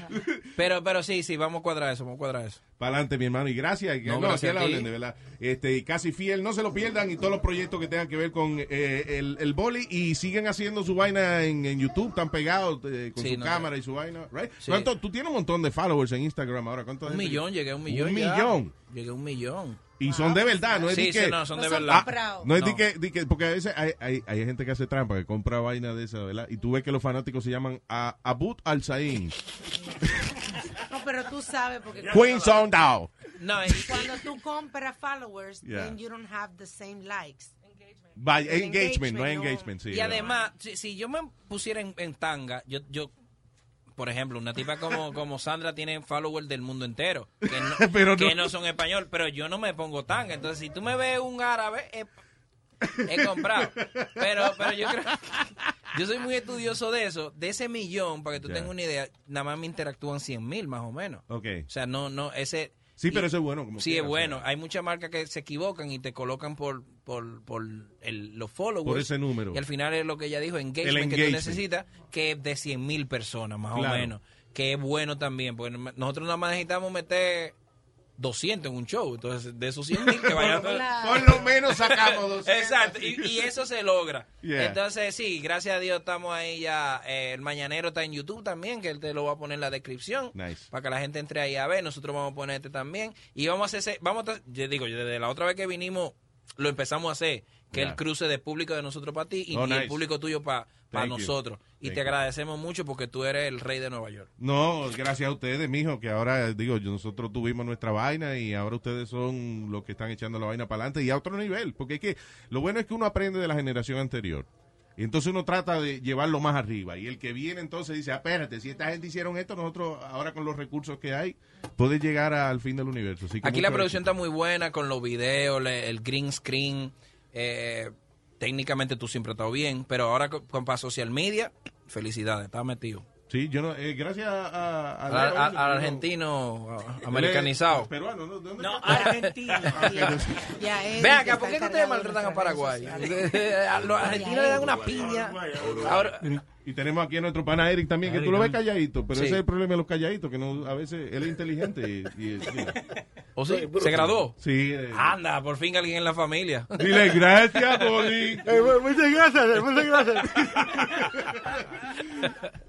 Pero, pero sí, sí, vamos a cuadrar eso, vamos a cuadrar eso. Para adelante, mi hermano. Y gracias. y- No, no, gracias aquí a la orden, de verdad. Este, y casi fiel. No se lo pierdan y todos los proyectos que tengan que ver con eh, el, el boli. Y siguen haciendo su vaina en, en YouTube. Están pegados eh, con Sí, su no, cámara y su vaina. Right? Sí. ¿Cuánto? Tú tienes un montón de followers en Instagram ahora. ¿Cuánto Un gente? millón, llegué a un millón. Un ya. millón. Llegué a un millón. Y son de verdad, no es Sí, de sí, que... no, son de No son verdad. No es de No. que, de que- porque a veces hay, hay, hay gente que hace trampa, que compra vaina de esa, ¿verdad? Y tú ves que los fanáticos se llaman a, Abut Al-Sain. Pero tú sabes porque Queen Sondao. No, y- cuando tú compras followers, Yeah. then you don't have the same likes. Engagement, no engagement, no. engagement, sí. y además, si, si yo me pusiera en, en tanga, yo, yo, por ejemplo, una tipa como, como Sandra tiene followers del mundo entero, que no, Pero que no. no son español, pero yo no me pongo tanga. Entonces, si tú me ves un árabe, he comprado. Pero, pero yo creo, yo soy muy estudioso de eso. De ese millón, para que tú Ya. tengas una idea, nada más me interactúan 100 mil más o menos. Ok. O sea, no, no, ese... Sí, pero eso es bueno. Como Sí, es bueno. sea, Hay muchas marcas que se equivocan y te colocan por, por, por el, los followers. Por ese número. Y al final es lo que ella dijo, engagement, El que tú necesitas, que es de 100 mil personas, más Claro. o menos. Que es bueno también, porque nosotros nada más necesitamos meter 200 en un show. Entonces, de esos 100 mil que vayan... Por lo menos sacamos 200. Exacto, y, y eso se logra. Yeah. Entonces, sí, gracias a Dios estamos ahí ya. Eh, el Mañanero está en YouTube también, que él te lo va a poner en la descripción. Nice. Para que la gente entre ahí a ver. Nosotros vamos a poner este también. Y vamos a hacer, vamos a, yo digo, desde la otra vez que vinimos, lo empezamos a hacer. Que Yeah. el cruce de público de nosotros para ti y, Oh, y el público tuyo para Thank you. nosotros. Y Thank te you. agradecemos mucho porque tú eres el rey de Nueva York. No, gracias a ustedes, mijo, que ahora, digo, yo- nosotros tuvimos nuestra vaina y ahora ustedes son los que están echando la vaina para adelante y a otro nivel. Porque es que lo bueno es que uno aprende de la generación anterior. Y entonces uno trata de llevarlo más arriba. Y el que viene entonces dice, espérate, si esta gente hicieron esto, nosotros ahora con los recursos que hay, puede llegar al fin del universo. Así que Aquí la producción está muy buena con los videos, el green screen. eh, técnicamente tú siempre has estado bien, pero ahora con, con para social media, felicidades, estás metido. Sí, yo no, eh, gracias a, a- Al, a- al- al argentino a- americanizado. Peruano, ¿no? ¿De dónde No, argentino. Ven que acá, ¿por qué ustedes maltratan a Paraguay? A los argentinos le dan una piña. Ahora, Y tenemos aquí a nuestro pana Eric también, que Eric tú lo ves calladito, pero Sí. ese es el problema de los calladitos, que no, a veces él es inteligente y... ¿O sí? ¿Se graduó? Sí. eh. Anda, por fin alguien en la familia. Dile gracias, Boli. muchas gracias, muchas gracias.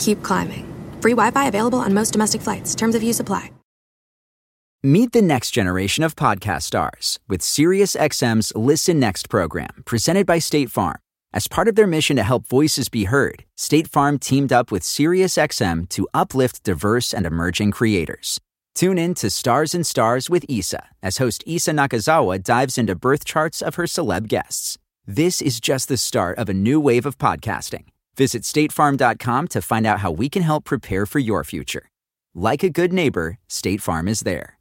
Keep climbing. Free Wi Fi available on most domestic flights. Terms of use apply. Meet the next generation of podcast stars with SiriusXM's Listen Next program, presented by State Farm. As part of their mission to help voices be heard, State Farm teamed up with SiriusXM to uplift diverse and emerging creators. Tune in to Stars and Stars with Issa as host Issa Nakazawa dives into birth charts of her celeb guests. This is just the start of a new wave of podcasting. Visit statefarm.com to find out how we can help prepare for your future. Like a good neighbor, State Farm is there.